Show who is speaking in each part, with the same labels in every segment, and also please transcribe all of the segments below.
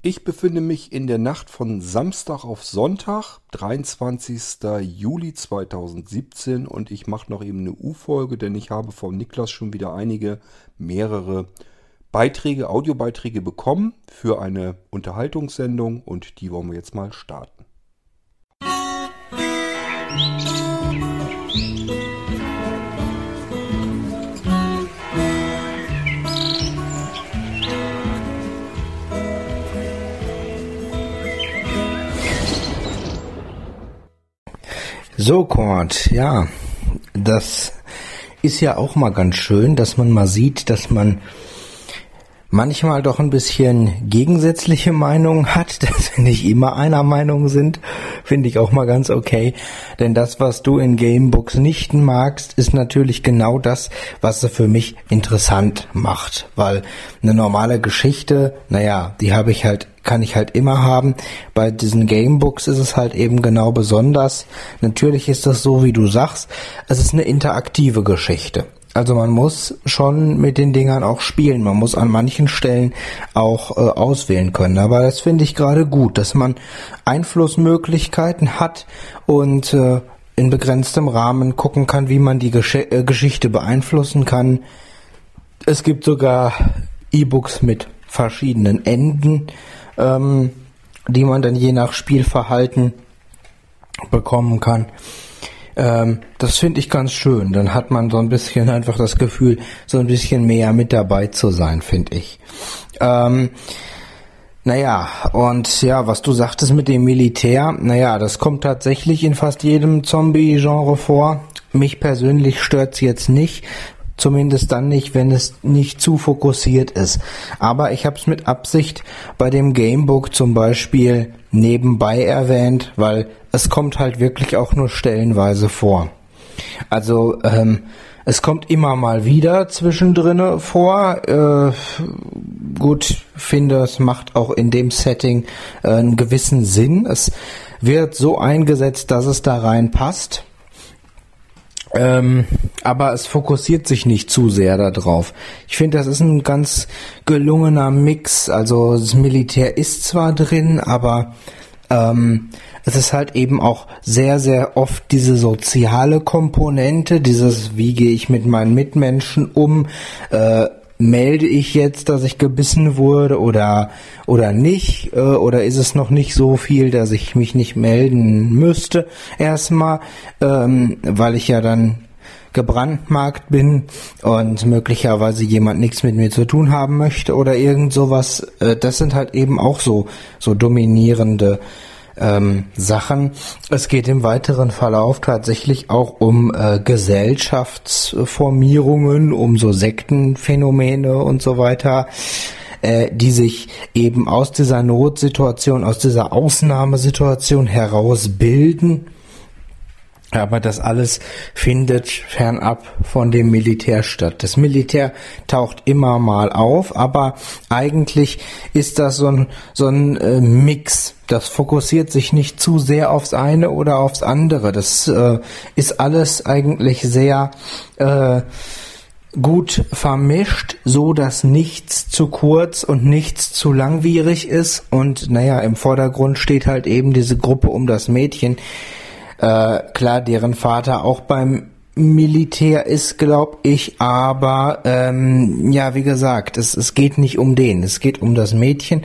Speaker 1: Ich befinde mich in der Nacht von Samstag auf Sonntag, 23. Juli 2017 und ich mache noch eben eine U-Folge, denn ich habe von Niklas schon wieder einige, mehrere Beiträge, Audiobeiträge bekommen für eine Unterhaltungssendung und die wollen wir jetzt mal starten.
Speaker 2: So, Cord, ja, das ist ja auch mal ganz schön, dass man mal sieht, dass man manchmal doch ein bisschen gegensätzliche Meinungen hat, dass wir nicht immer einer Meinung sind, finde ich auch mal ganz okay. Denn das, was du in Gamebooks nicht magst, ist natürlich genau das, was sie für mich interessant macht. Weil eine normale Geschichte, naja, die habe ich halt kann ich halt immer haben. Bei diesen Gamebooks ist es halt eben genau besonders. Natürlich ist das so, wie du sagst. Es ist eine interaktive Geschichte. Also man muss schon mit den Dingern auch spielen. Man muss an manchen Stellen auch äh, auswählen können. Aber das finde ich gerade gut, dass man Einflussmöglichkeiten hat und äh, in begrenztem Rahmen gucken kann, wie man die Gesch äh, Geschichte beeinflussen kann. Es gibt sogar E-Books mit verschiedenen Enden ähm, die man dann je nach Spielverhalten bekommen kann. Ähm, das finde ich ganz schön. Dann hat man so ein bisschen einfach das Gefühl, so ein bisschen mehr mit dabei zu sein, finde ich. Ähm, naja, und ja, was du sagtest mit dem Militär, naja, das kommt tatsächlich in fast jedem Zombie-Genre vor. Mich persönlich stört's jetzt nicht. Zumindest dann nicht, wenn es nicht zu fokussiert ist. Aber ich habe es mit Absicht bei dem Gamebook zum Beispiel nebenbei erwähnt, weil es kommt halt wirklich auch nur stellenweise vor. Also ähm, es kommt immer mal wieder zwischendrin vor. Äh, gut, finde es macht auch in dem Setting äh, einen gewissen Sinn. Es wird so eingesetzt, dass es da reinpasst. Ähm, aber es fokussiert sich nicht zu sehr darauf. Ich finde, das ist ein ganz gelungener Mix. Also das Militär ist zwar drin, aber ähm, es ist halt eben auch sehr, sehr oft diese soziale Komponente, dieses, wie gehe ich mit meinen Mitmenschen um, äh, melde ich jetzt, dass ich gebissen wurde oder oder nicht äh, oder ist es noch nicht so viel, dass ich mich nicht melden müsste erstmal, ähm, weil ich ja dann gebrandmarkt bin und möglicherweise jemand nichts mit mir zu tun haben möchte oder irgend sowas. Äh, das sind halt eben auch so so dominierende ähm, Sachen. Es geht im weiteren Verlauf tatsächlich auch um äh, Gesellschaftsformierungen, um so Sektenphänomene und so weiter äh, die sich eben aus dieser Notsituation, aus dieser Ausnahmesituation heraus bilden aber das alles findet fernab von dem Militär statt. Das Militär taucht immer mal auf, aber eigentlich ist das so ein, so ein äh, Mix. Das fokussiert sich nicht zu sehr aufs eine oder aufs andere. Das äh, ist alles eigentlich sehr äh, gut vermischt, so dass nichts zu kurz und nichts zu langwierig ist. Und naja, im Vordergrund steht halt eben diese Gruppe um das Mädchen, äh, klar, deren Vater auch beim Militär ist, glaube ich, aber ähm, ja, wie gesagt, es, es geht nicht um den, es geht um das Mädchen.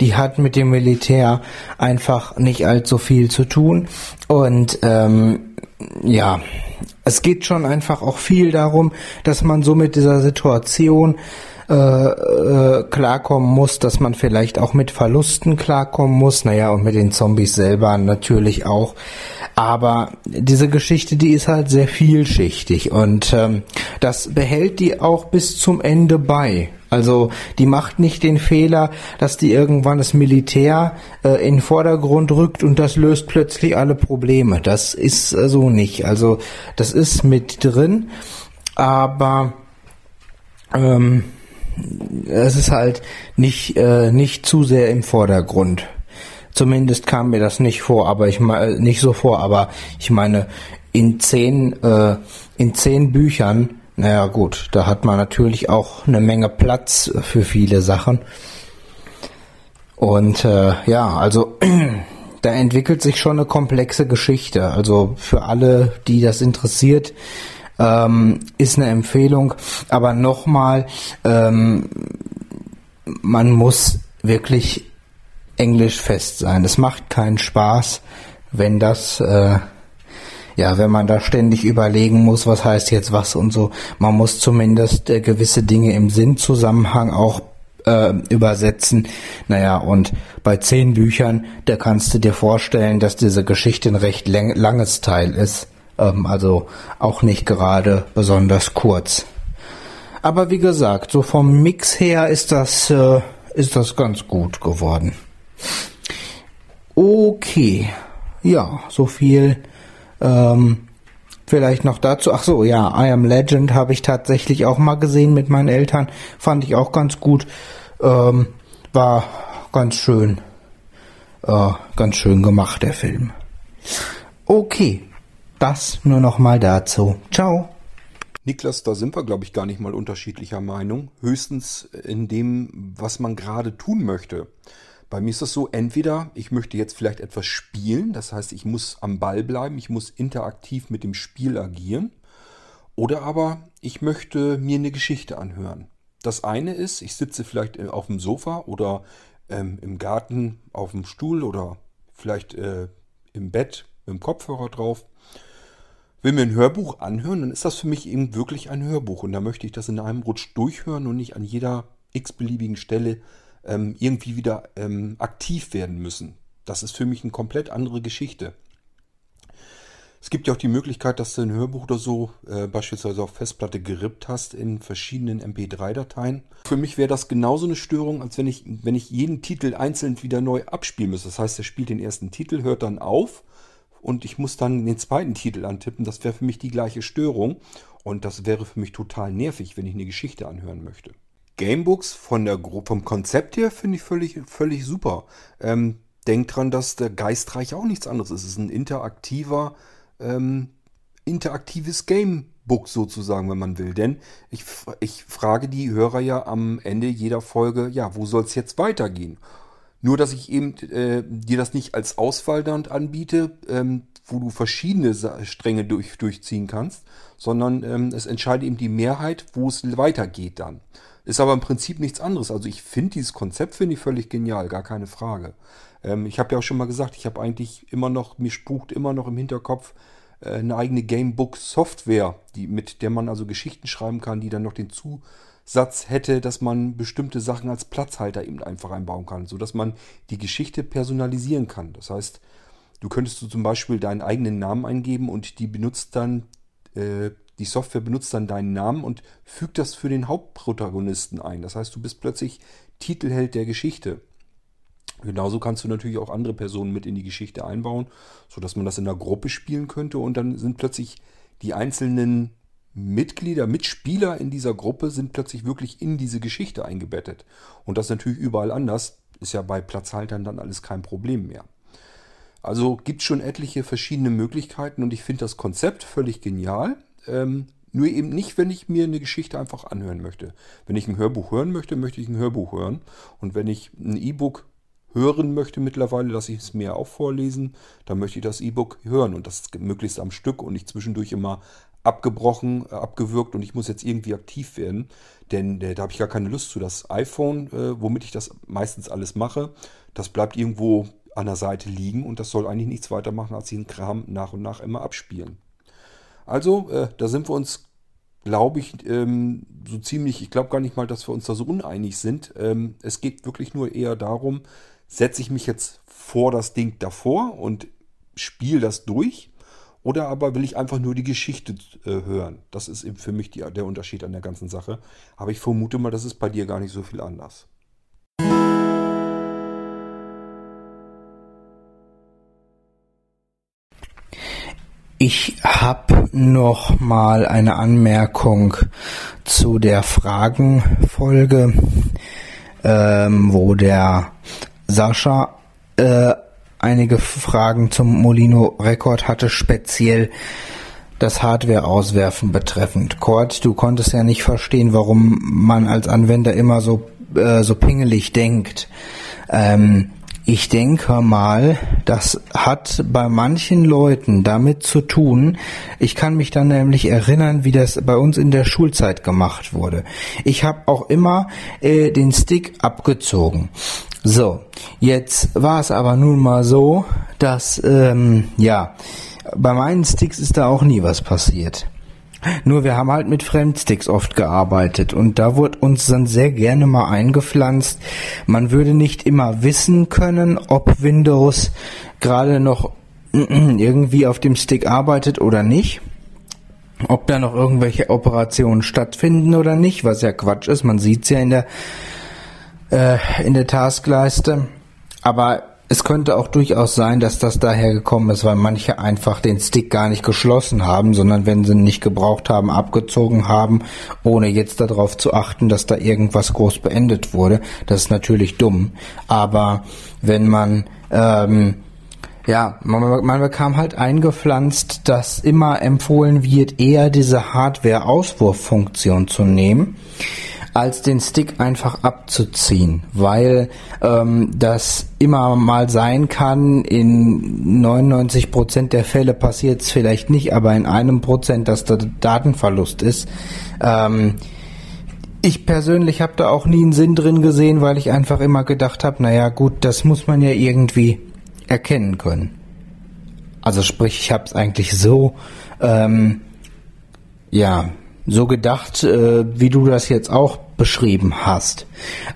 Speaker 2: Die hat mit dem Militär einfach nicht allzu viel zu tun und ähm, ja, es geht schon einfach auch viel darum, dass man so mit dieser Situation äh, äh, klarkommen muss, dass man vielleicht auch mit Verlusten klarkommen muss. Naja, und mit den Zombies selber natürlich auch. Aber diese Geschichte, die ist halt sehr vielschichtig und ähm, das behält die auch bis zum Ende bei. Also die macht nicht den Fehler, dass die irgendwann das Militär äh, in den Vordergrund rückt und das löst plötzlich alle Probleme. Das ist äh, so nicht. Also das ist mit drin, aber ähm, es ist halt nicht, äh, nicht zu sehr im Vordergrund. Zumindest kam mir das nicht vor, aber ich meine nicht so vor, aber ich meine in zehn äh, in zehn Büchern, naja gut, da hat man natürlich auch eine Menge Platz für viele Sachen. Und äh, ja, also da entwickelt sich schon eine komplexe Geschichte. Also für alle, die das interessiert, ähm, ist eine Empfehlung. Aber nochmal, ähm, man muss wirklich englisch fest sein. Es macht keinen Spaß, wenn das, äh, ja, wenn man da ständig überlegen muss, was heißt jetzt was und so. Man muss zumindest äh, gewisse Dinge im Sinnzusammenhang auch äh, übersetzen. Naja, und bei zehn Büchern, da kannst du dir vorstellen, dass diese Geschichte ein recht langes Teil ist. Ähm, also auch nicht gerade besonders kurz. Aber wie gesagt, so vom Mix her ist das, äh, ist das ganz gut geworden. Okay. Ja, so viel. Ähm, vielleicht noch dazu. Ach so, ja, I Am Legend habe ich tatsächlich auch mal gesehen mit meinen Eltern. Fand ich auch ganz gut. Ähm, war ganz schön. Äh, ganz schön gemacht, der Film. Okay. Das nur noch mal dazu. Ciao.
Speaker 1: Niklas, da sind wir, glaube ich, gar nicht mal unterschiedlicher Meinung. Höchstens in dem, was man gerade tun möchte. Bei mir ist das so, entweder ich möchte jetzt vielleicht etwas spielen, das heißt, ich muss am Ball bleiben, ich muss interaktiv mit dem Spiel agieren, oder aber ich möchte mir eine Geschichte anhören. Das eine ist, ich sitze vielleicht auf dem Sofa oder ähm, im Garten auf dem Stuhl oder vielleicht äh, im Bett mit dem Kopfhörer drauf, will mir ein Hörbuch anhören, dann ist das für mich eben wirklich ein Hörbuch und da möchte ich das in einem Rutsch durchhören und nicht an jeder x-beliebigen Stelle ähm, irgendwie wieder ähm, aktiv werden müssen. Das ist für mich eine komplett andere Geschichte. Es gibt ja auch die Möglichkeit, dass du ein Hörbuch oder so äh, beispielsweise auf Festplatte gerippt hast in verschiedenen MP3-Dateien. Für mich wäre das genauso eine Störung, als wenn ich, wenn ich jeden Titel einzeln wieder neu abspielen müsste. Das heißt, er spielt den ersten Titel, hört dann auf und ich muss dann den zweiten Titel antippen. Das wäre für mich die gleiche Störung und das wäre für mich total nervig, wenn ich eine Geschichte anhören möchte. Gamebooks von der, vom Konzept her finde ich völlig, völlig super. Ähm, denkt dran, dass der Geistreich auch nichts anderes ist. Es ist ein interaktiver, ähm, interaktives Gamebook sozusagen, wenn man will. Denn ich, ich frage die Hörer ja am Ende jeder Folge, ja, wo soll es jetzt weitergehen? Nur, dass ich eben äh, dir das nicht als Auswahl dann anbiete, ähm, wo du verschiedene Stränge durch, durchziehen kannst, sondern ähm, es entscheidet eben die Mehrheit, wo es weitergeht dann. Ist aber im Prinzip nichts anderes. Also ich finde dieses Konzept finde ich völlig genial, gar keine Frage. Ähm, ich habe ja auch schon mal gesagt, ich habe eigentlich immer noch, mir spukt immer noch im Hinterkopf äh, eine eigene Gamebook-Software, die, mit der man also Geschichten schreiben kann, die dann noch den Zusatz hätte, dass man bestimmte Sachen als Platzhalter eben einfach einbauen kann, sodass man die Geschichte personalisieren kann. Das heißt, du könntest du zum Beispiel deinen eigenen Namen eingeben und die benutzt dann äh, die Software benutzt dann deinen Namen und fügt das für den Hauptprotagonisten ein. Das heißt, du bist plötzlich Titelheld der Geschichte. Genauso kannst du natürlich auch andere Personen mit in die Geschichte einbauen, sodass man das in einer Gruppe spielen könnte und dann sind plötzlich die einzelnen Mitglieder, Mitspieler in dieser Gruppe sind plötzlich wirklich in diese Geschichte eingebettet. Und das natürlich überall anders. Ist ja bei Platzhaltern dann alles kein Problem mehr. Also gibt es schon etliche verschiedene Möglichkeiten und ich finde das Konzept völlig genial. Ähm, nur eben nicht, wenn ich mir eine Geschichte einfach anhören möchte. Wenn ich ein Hörbuch hören möchte, möchte ich ein Hörbuch hören. Und wenn ich ein E-Book hören möchte mittlerweile, lasse ich es mir auch vorlesen, dann möchte ich das E-Book hören und das möglichst am Stück und nicht zwischendurch immer abgebrochen, äh, abgewürgt und ich muss jetzt irgendwie aktiv werden, denn äh, da habe ich gar keine Lust zu. Das iPhone, äh, womit ich das meistens alles mache, das bleibt irgendwo an der Seite liegen und das soll eigentlich nichts weiter machen, als den Kram nach und nach immer abspielen. Also, äh, da sind wir uns, glaube ich, ähm, so ziemlich, ich glaube gar nicht mal, dass wir uns da so uneinig sind. Ähm, es geht wirklich nur eher darum, setze ich mich jetzt vor das Ding davor und spiele das durch oder aber will ich einfach nur die Geschichte äh, hören? Das ist eben für mich die, der Unterschied an der ganzen Sache. Aber ich vermute mal, das ist bei dir gar nicht so viel anders.
Speaker 2: Ich habe noch mal eine Anmerkung zu der Fragenfolge, ähm, wo der Sascha äh, einige Fragen zum Molino Rekord hatte, speziell das Hardware-Auswerfen betreffend. Cord, du konntest ja nicht verstehen, warum man als Anwender immer so, äh, so pingelig denkt. Ähm, ich denke mal, das hat bei manchen Leuten damit zu tun. Ich kann mich dann nämlich erinnern, wie das bei uns in der Schulzeit gemacht wurde. Ich habe auch immer äh, den Stick abgezogen. So, jetzt war es aber nun mal so, dass ähm, ja bei meinen Sticks ist da auch nie was passiert. Nur wir haben halt mit Fremdsticks oft gearbeitet und da wurde uns dann sehr gerne mal eingepflanzt, man würde nicht immer wissen können, ob Windows gerade noch irgendwie auf dem Stick arbeitet oder nicht. Ob da noch irgendwelche Operationen stattfinden oder nicht, was ja Quatsch ist, man sieht's ja in der äh, in der Taskleiste. Aber es könnte auch durchaus sein, dass das daher gekommen ist, weil manche einfach den Stick gar nicht geschlossen haben, sondern wenn sie ihn nicht gebraucht haben, abgezogen haben, ohne jetzt darauf zu achten, dass da irgendwas groß beendet wurde. Das ist natürlich dumm. Aber wenn man ähm, ja, man, man bekam halt eingepflanzt, dass immer empfohlen wird, eher diese Hardware-Auswurffunktion zu nehmen als den Stick einfach abzuziehen, weil ähm, das immer mal sein kann. In 99 Prozent der Fälle passiert es vielleicht nicht, aber in einem Prozent, dass da Datenverlust ist. Ähm, ich persönlich habe da auch nie einen Sinn drin gesehen, weil ich einfach immer gedacht habe, naja gut, das muss man ja irgendwie erkennen können. Also sprich, ich habe es eigentlich so, ähm, ja, so gedacht, äh, wie du das jetzt auch beschrieben hast.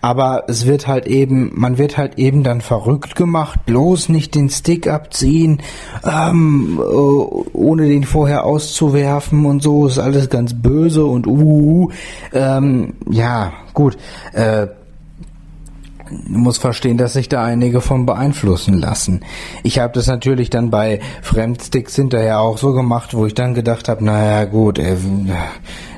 Speaker 2: Aber es wird halt eben, man wird halt eben dann verrückt gemacht, bloß nicht den Stick abziehen, ähm, äh, ohne den vorher auszuwerfen und so, ist alles ganz böse und uh, uh, uh. ähm, ja, gut, äh, muss verstehen, dass sich da einige von beeinflussen lassen. Ich habe das natürlich dann bei Fremdsticks hinterher auch so gemacht, wo ich dann gedacht habe, naja gut, äh,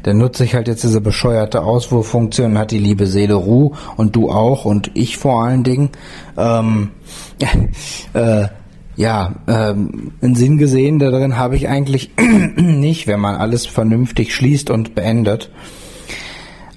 Speaker 2: dann nutze ich halt jetzt diese bescheuerte Auswurffunktion, hat die liebe Seele Ruhe und du auch und ich vor allen Dingen. Ähm, äh, ja, ähm, einen Sinn gesehen darin habe ich eigentlich nicht, wenn man alles vernünftig schließt und beendet.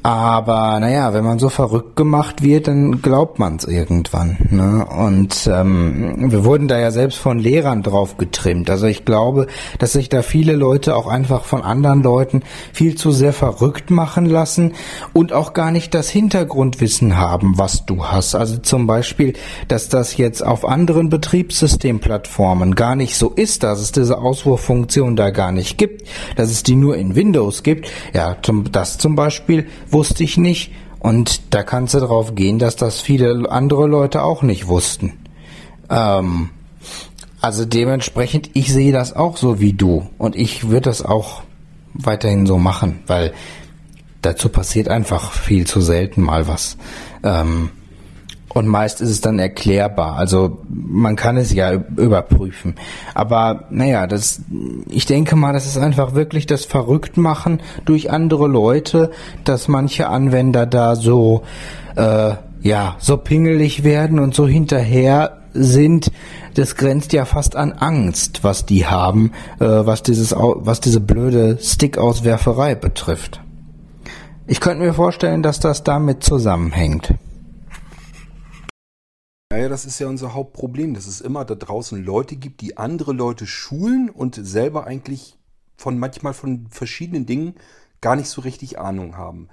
Speaker 2: Aber naja, wenn man so verrückt gemacht wird, dann glaubt man es irgendwann. Ne? Und ähm, wir wurden da ja selbst von Lehrern drauf getrimmt. Also ich glaube, dass sich da viele Leute auch einfach von anderen Leuten viel zu sehr verrückt machen lassen und auch gar nicht das Hintergrundwissen haben, was du hast. Also zum Beispiel, dass das jetzt auf anderen Betriebssystemplattformen gar nicht so ist, dass es diese Auswurffunktion da gar nicht gibt, dass es die nur in Windows gibt. Ja, zum, das zum Beispiel wusste ich nicht. Und da kannst du drauf gehen, dass das viele andere Leute auch nicht wussten. Ähm, also dementsprechend, ich sehe das auch so wie du. Und ich würde das auch weiterhin so machen, weil dazu passiert einfach viel zu selten mal was. Ähm, und meist ist es dann erklärbar. Also man kann es ja überprüfen. Aber naja, das, ich denke mal, das ist einfach wirklich das Verrücktmachen durch andere Leute, dass manche Anwender da so, äh, ja, so pingelig werden und so hinterher sind, das grenzt ja fast an Angst, was die haben, äh, was dieses, was diese blöde Stick-Auswerferei betrifft. Ich könnte mir vorstellen, dass das damit zusammenhängt.
Speaker 1: Das ist ja unser Hauptproblem, dass es immer da draußen Leute gibt, die andere Leute schulen und selber eigentlich von manchmal von verschiedenen Dingen gar nicht so richtig Ahnung haben.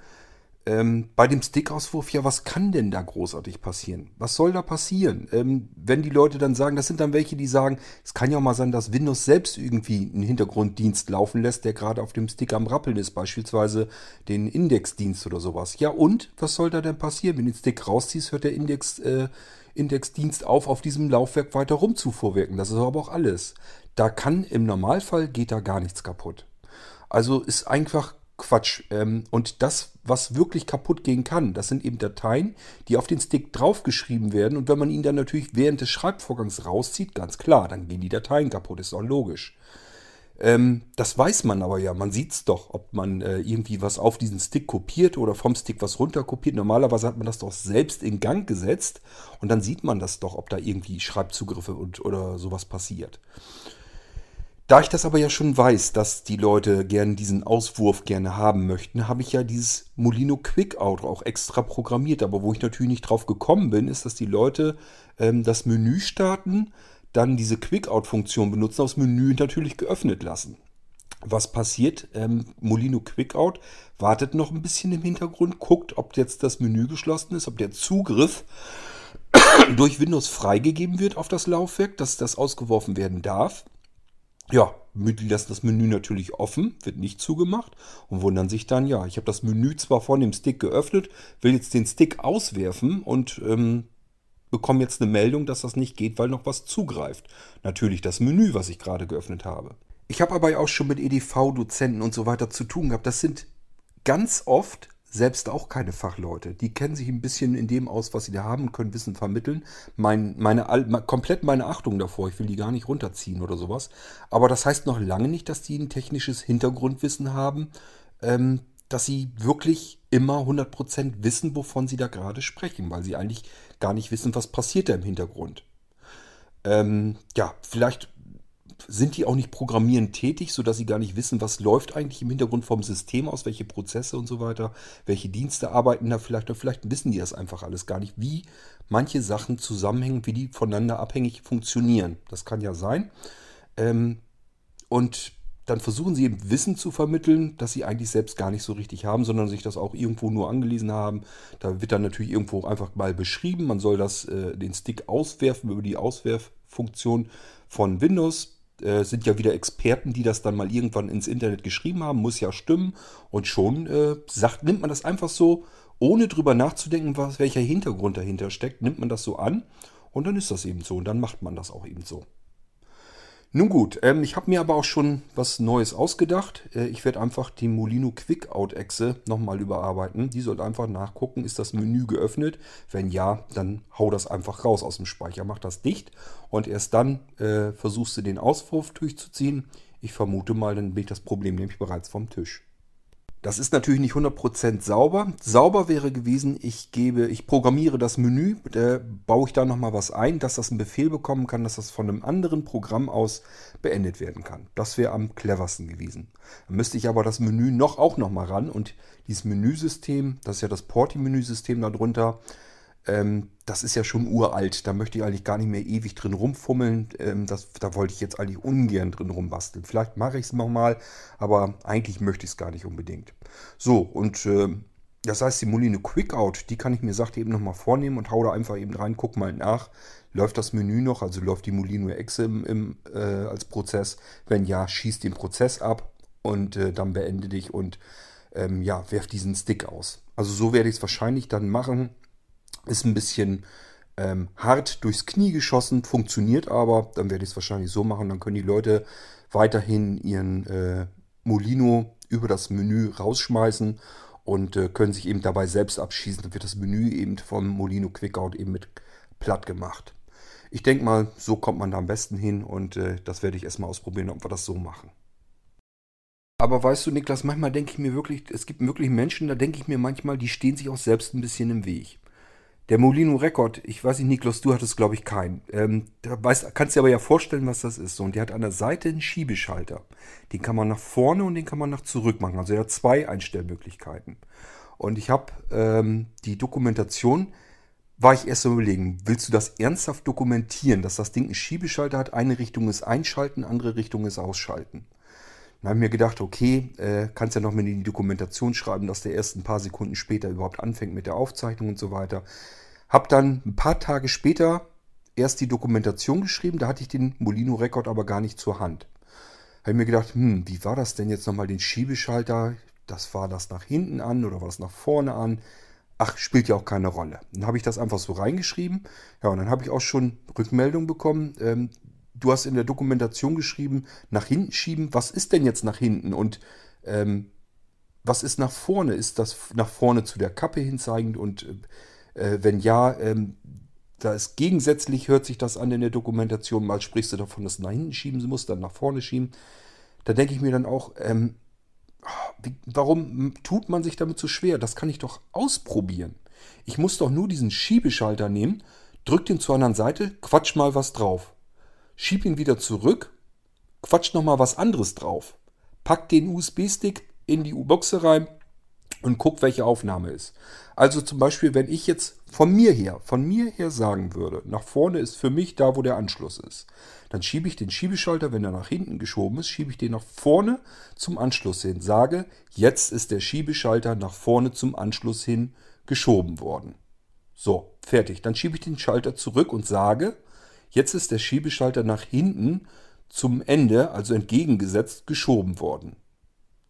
Speaker 1: Ähm, bei dem Stickauswurf, ja, was kann denn da großartig passieren? Was soll da passieren? Ähm, wenn die Leute dann sagen, das sind dann welche, die sagen, es kann ja auch mal sein, dass Windows selbst irgendwie einen Hintergrunddienst laufen lässt, der gerade auf dem Stick am Rappeln ist, beispielsweise den Indexdienst oder sowas. Ja, und was soll da denn passieren? Wenn du den Stick rausziehst, hört der Index äh, Indexdienst auf, auf diesem Laufwerk weiter rumzuvorwirken. Das ist aber auch alles. Da kann im Normalfall geht da gar nichts kaputt. Also ist einfach Quatsch. Ähm, und das, was wirklich kaputt gehen kann, das sind eben Dateien, die auf den Stick draufgeschrieben werden. Und wenn man ihn dann natürlich während des Schreibvorgangs rauszieht, ganz klar, dann gehen die Dateien kaputt. Ist auch logisch. Ähm, das weiß man aber ja. Man sieht es doch, ob man äh, irgendwie was auf diesen Stick kopiert oder vom Stick was runter kopiert. Normalerweise hat man das doch selbst in Gang gesetzt und dann sieht man das doch, ob da irgendwie Schreibzugriffe und, oder sowas passiert. Da ich das aber ja schon weiß, dass die Leute gerne diesen Auswurf gerne haben möchten, habe ich ja dieses Molino Quickout auch extra programmiert. Aber wo ich natürlich nicht drauf gekommen bin, ist, dass die Leute ähm, das Menü starten, dann diese Quickout-Funktion benutzen, das Menü natürlich geöffnet lassen. Was passiert? Ähm, Molino Quickout wartet noch ein bisschen im Hintergrund, guckt, ob jetzt das Menü geschlossen ist, ob der Zugriff durch Windows freigegeben wird auf das Laufwerk, dass das ausgeworfen werden darf. Ja, die lassen das Menü natürlich offen, wird nicht zugemacht und wundern sich dann, ja, ich habe das Menü zwar von dem Stick geöffnet, will jetzt den Stick auswerfen und ähm, bekomme jetzt eine Meldung, dass das nicht geht, weil noch was zugreift. Natürlich das Menü, was ich gerade geöffnet habe. Ich habe aber auch schon mit EDV-Dozenten und so weiter zu tun gehabt. Das sind ganz oft selbst auch keine Fachleute. Die kennen sich ein bisschen in dem aus, was sie da haben können Wissen vermitteln. Mein, meine, komplett meine Achtung davor. Ich will die gar nicht runterziehen oder sowas. Aber das heißt noch lange nicht, dass die ein technisches Hintergrundwissen haben, ähm, dass sie wirklich immer 100% wissen, wovon sie da gerade sprechen, weil sie eigentlich gar nicht wissen, was passiert da im Hintergrund. Ähm, ja, vielleicht sind die auch nicht programmierend tätig, sodass sie gar nicht wissen, was läuft eigentlich im Hintergrund vom System aus, welche Prozesse und so weiter, welche Dienste arbeiten da vielleicht, oder vielleicht wissen die das einfach alles gar nicht, wie manche Sachen zusammenhängen, wie die voneinander abhängig funktionieren. Das kann ja sein. Ähm, und dann versuchen sie eben Wissen zu vermitteln, das sie eigentlich selbst gar nicht so richtig haben, sondern sich das auch irgendwo nur angelesen haben. Da wird dann natürlich irgendwo einfach mal beschrieben, man soll das, äh, den Stick auswerfen über die Auswerffunktion von Windows äh, sind ja wieder Experten, die das dann mal irgendwann ins Internet geschrieben haben, muss ja stimmen. Und schon äh, sagt, nimmt man das einfach so, ohne drüber nachzudenken, was, welcher Hintergrund dahinter steckt, nimmt man das so an und dann ist das eben so und dann macht man das auch eben so. Nun gut, ähm, ich habe mir aber auch schon was Neues ausgedacht. Äh, ich werde einfach die Molino Quickout-Echse nochmal überarbeiten. Die soll einfach nachgucken, ist das Menü geöffnet? Wenn ja, dann hau das einfach raus aus dem Speicher, mach das dicht und erst dann äh, versuchst du den Auswurf durchzuziehen. Ich vermute mal, dann bin ich das Problem nämlich bereits vom Tisch. Das ist natürlich nicht 100% sauber. Sauber wäre gewesen, ich gebe, ich programmiere das Menü, da baue ich da nochmal was ein, dass das einen Befehl bekommen kann, dass das von einem anderen Programm aus beendet werden kann. Das wäre am cleversten gewesen. Dann müsste ich aber das Menü noch auch nochmal ran und dieses Menüsystem, das ist ja das Porti-Menüsystem darunter, ähm, das ist ja schon uralt. Da möchte ich eigentlich gar nicht mehr ewig drin rumfummeln. Ähm, das, da wollte ich jetzt eigentlich ungern drin rumbasteln. Vielleicht mache ich es nochmal, aber eigentlich möchte ich es gar nicht unbedingt. So, und äh, das heißt, die Moline Quickout, die kann ich mir, sagte eben nochmal vornehmen und hau da einfach eben rein, guck mal nach. Läuft das Menü noch, also läuft die Molino Exe im, im, äh, als Prozess? Wenn ja, schieß den Prozess ab und äh, dann beende dich und ähm, ja, werf diesen Stick aus. Also so werde ich es wahrscheinlich dann machen. Ist ein bisschen ähm, hart durchs Knie geschossen, funktioniert aber. Dann werde ich es wahrscheinlich so machen. Dann können die Leute weiterhin ihren äh, Molino über das Menü rausschmeißen und äh, können sich eben dabei selbst abschießen. Dann wird das Menü eben vom Molino Quickout eben mit platt gemacht. Ich denke mal, so kommt man da am besten hin und äh, das werde ich erstmal ausprobieren, ob wir das so machen. Aber weißt du, Niklas, manchmal denke ich mir wirklich, es gibt wirklich Menschen, da denke ich mir manchmal, die stehen sich auch selbst ein bisschen im Weg. Der Molino Record, ich weiß nicht, Niklas, du hattest, glaube ich, keinen. Ähm, da weißt, kannst dir aber ja vorstellen, was das ist. Und der hat an der Seite einen Schiebeschalter. Den kann man nach vorne und den kann man nach zurück machen. Also er hat zwei Einstellmöglichkeiten. Und ich habe ähm, die Dokumentation, war ich erst so überlegen, willst du das ernsthaft dokumentieren, dass das Ding einen Schiebeschalter hat? Eine Richtung ist einschalten, andere Richtung ist ausschalten. Dann habe ich mir gedacht, okay, äh, kannst ja noch mal in die Dokumentation schreiben, dass der erst ein paar Sekunden später überhaupt anfängt mit der Aufzeichnung und so weiter. Hab dann ein paar Tage später erst die Dokumentation geschrieben, da hatte ich den Molino Rekord aber gar nicht zur Hand. Habe ich mir gedacht, hm, wie war das denn jetzt nochmal den Schiebeschalter? Das war das nach hinten an oder war das nach vorne an? Ach, spielt ja auch keine Rolle. Dann habe ich das einfach so reingeschrieben. Ja, und dann habe ich auch schon Rückmeldung bekommen. Ähm, du hast in der Dokumentation geschrieben, nach hinten schieben. Was ist denn jetzt nach hinten? Und ähm, was ist nach vorne? Ist das nach vorne zu der Kappe hinzeigend? Und äh, wenn ja, ähm, da ist gegensätzlich, hört sich das an in der Dokumentation. Mal sprichst du davon, dass du nach hinten schieben musst, dann nach vorne schieben. Da denke ich mir dann auch, ähm, wie, warum tut man sich damit so schwer? Das kann ich doch ausprobieren. Ich muss doch nur diesen Schiebeschalter nehmen, drück den zur anderen Seite, quatsch mal was drauf schieb ihn wieder zurück, quatsch nochmal was anderes drauf. Pack den USB-Stick in die U-Boxe rein und guck, welche Aufnahme ist. Also zum Beispiel, wenn ich jetzt von mir her, von mir her sagen würde, nach vorne ist für mich da, wo der Anschluss ist. Dann schiebe ich den Schiebeschalter, wenn er nach hinten geschoben ist, schiebe ich den nach vorne zum Anschluss hin. Sage, jetzt ist der Schiebeschalter nach vorne zum Anschluss hin geschoben worden. So, fertig. Dann schiebe ich den Schalter zurück und sage, jetzt ist der Schiebeschalter nach hinten zum Ende, also entgegengesetzt, geschoben worden.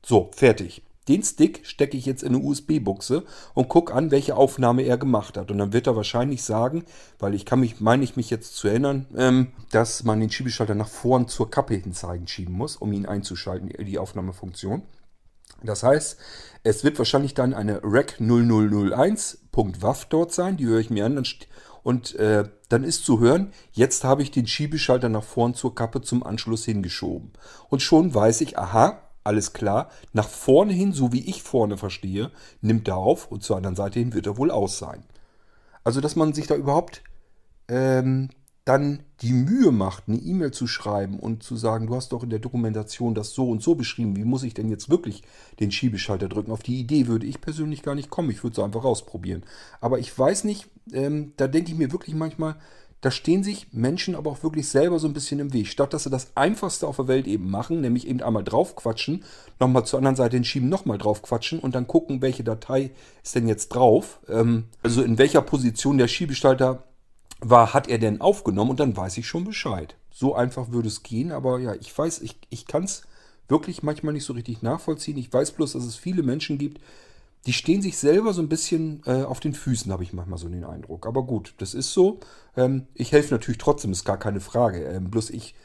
Speaker 1: So, fertig. Den Stick stecke ich jetzt in eine USB-Buchse und gucke an, welche Aufnahme er gemacht hat. Und dann wird er wahrscheinlich sagen, weil ich kann mich, meine ich mich jetzt zu erinnern, ähm, dass man den Schiebeschalter nach vorn zur Kappe hin zeigen schieben muss, um ihn einzuschalten, die Aufnahmefunktion. Das heißt, es wird wahrscheinlich dann eine Rec 0001.wav dort sein, die höre ich mir an und äh, dann ist zu hören, jetzt habe ich den Schiebeschalter nach vorn zur Kappe zum Anschluss hingeschoben. Und schon weiß ich, aha, alles klar, nach vorne hin, so wie ich vorne verstehe, nimmt er auf und zur anderen Seite hin wird er wohl aus sein. Also, dass man sich da überhaupt ähm, dann die Mühe macht, eine E-Mail zu schreiben und zu sagen, du hast doch in der Dokumentation das so und so beschrieben, wie muss ich denn jetzt wirklich den Schiebeschalter drücken? Auf die Idee würde ich persönlich gar nicht kommen, ich würde es einfach ausprobieren. Aber ich weiß nicht, ähm, da denke ich mir wirklich manchmal, da stehen sich Menschen aber auch wirklich selber so ein bisschen im Weg. Statt dass sie das Einfachste auf der Welt eben machen, nämlich eben einmal draufquatschen, nochmal zur anderen Seite hinschieben, nochmal draufquatschen und dann gucken, welche Datei ist denn jetzt drauf. Ähm, also in welcher Position der Schiebegestalter war, hat er denn aufgenommen und dann weiß ich schon Bescheid. So einfach würde es gehen, aber ja, ich weiß, ich, ich kann es wirklich manchmal nicht so richtig nachvollziehen. Ich weiß bloß, dass es viele Menschen gibt, die stehen sich selber so ein bisschen äh, auf den Füßen, habe ich manchmal so den Eindruck. Aber gut, das ist so. Ähm, ich helfe natürlich trotzdem, ist gar keine Frage. Ähm, bloß ich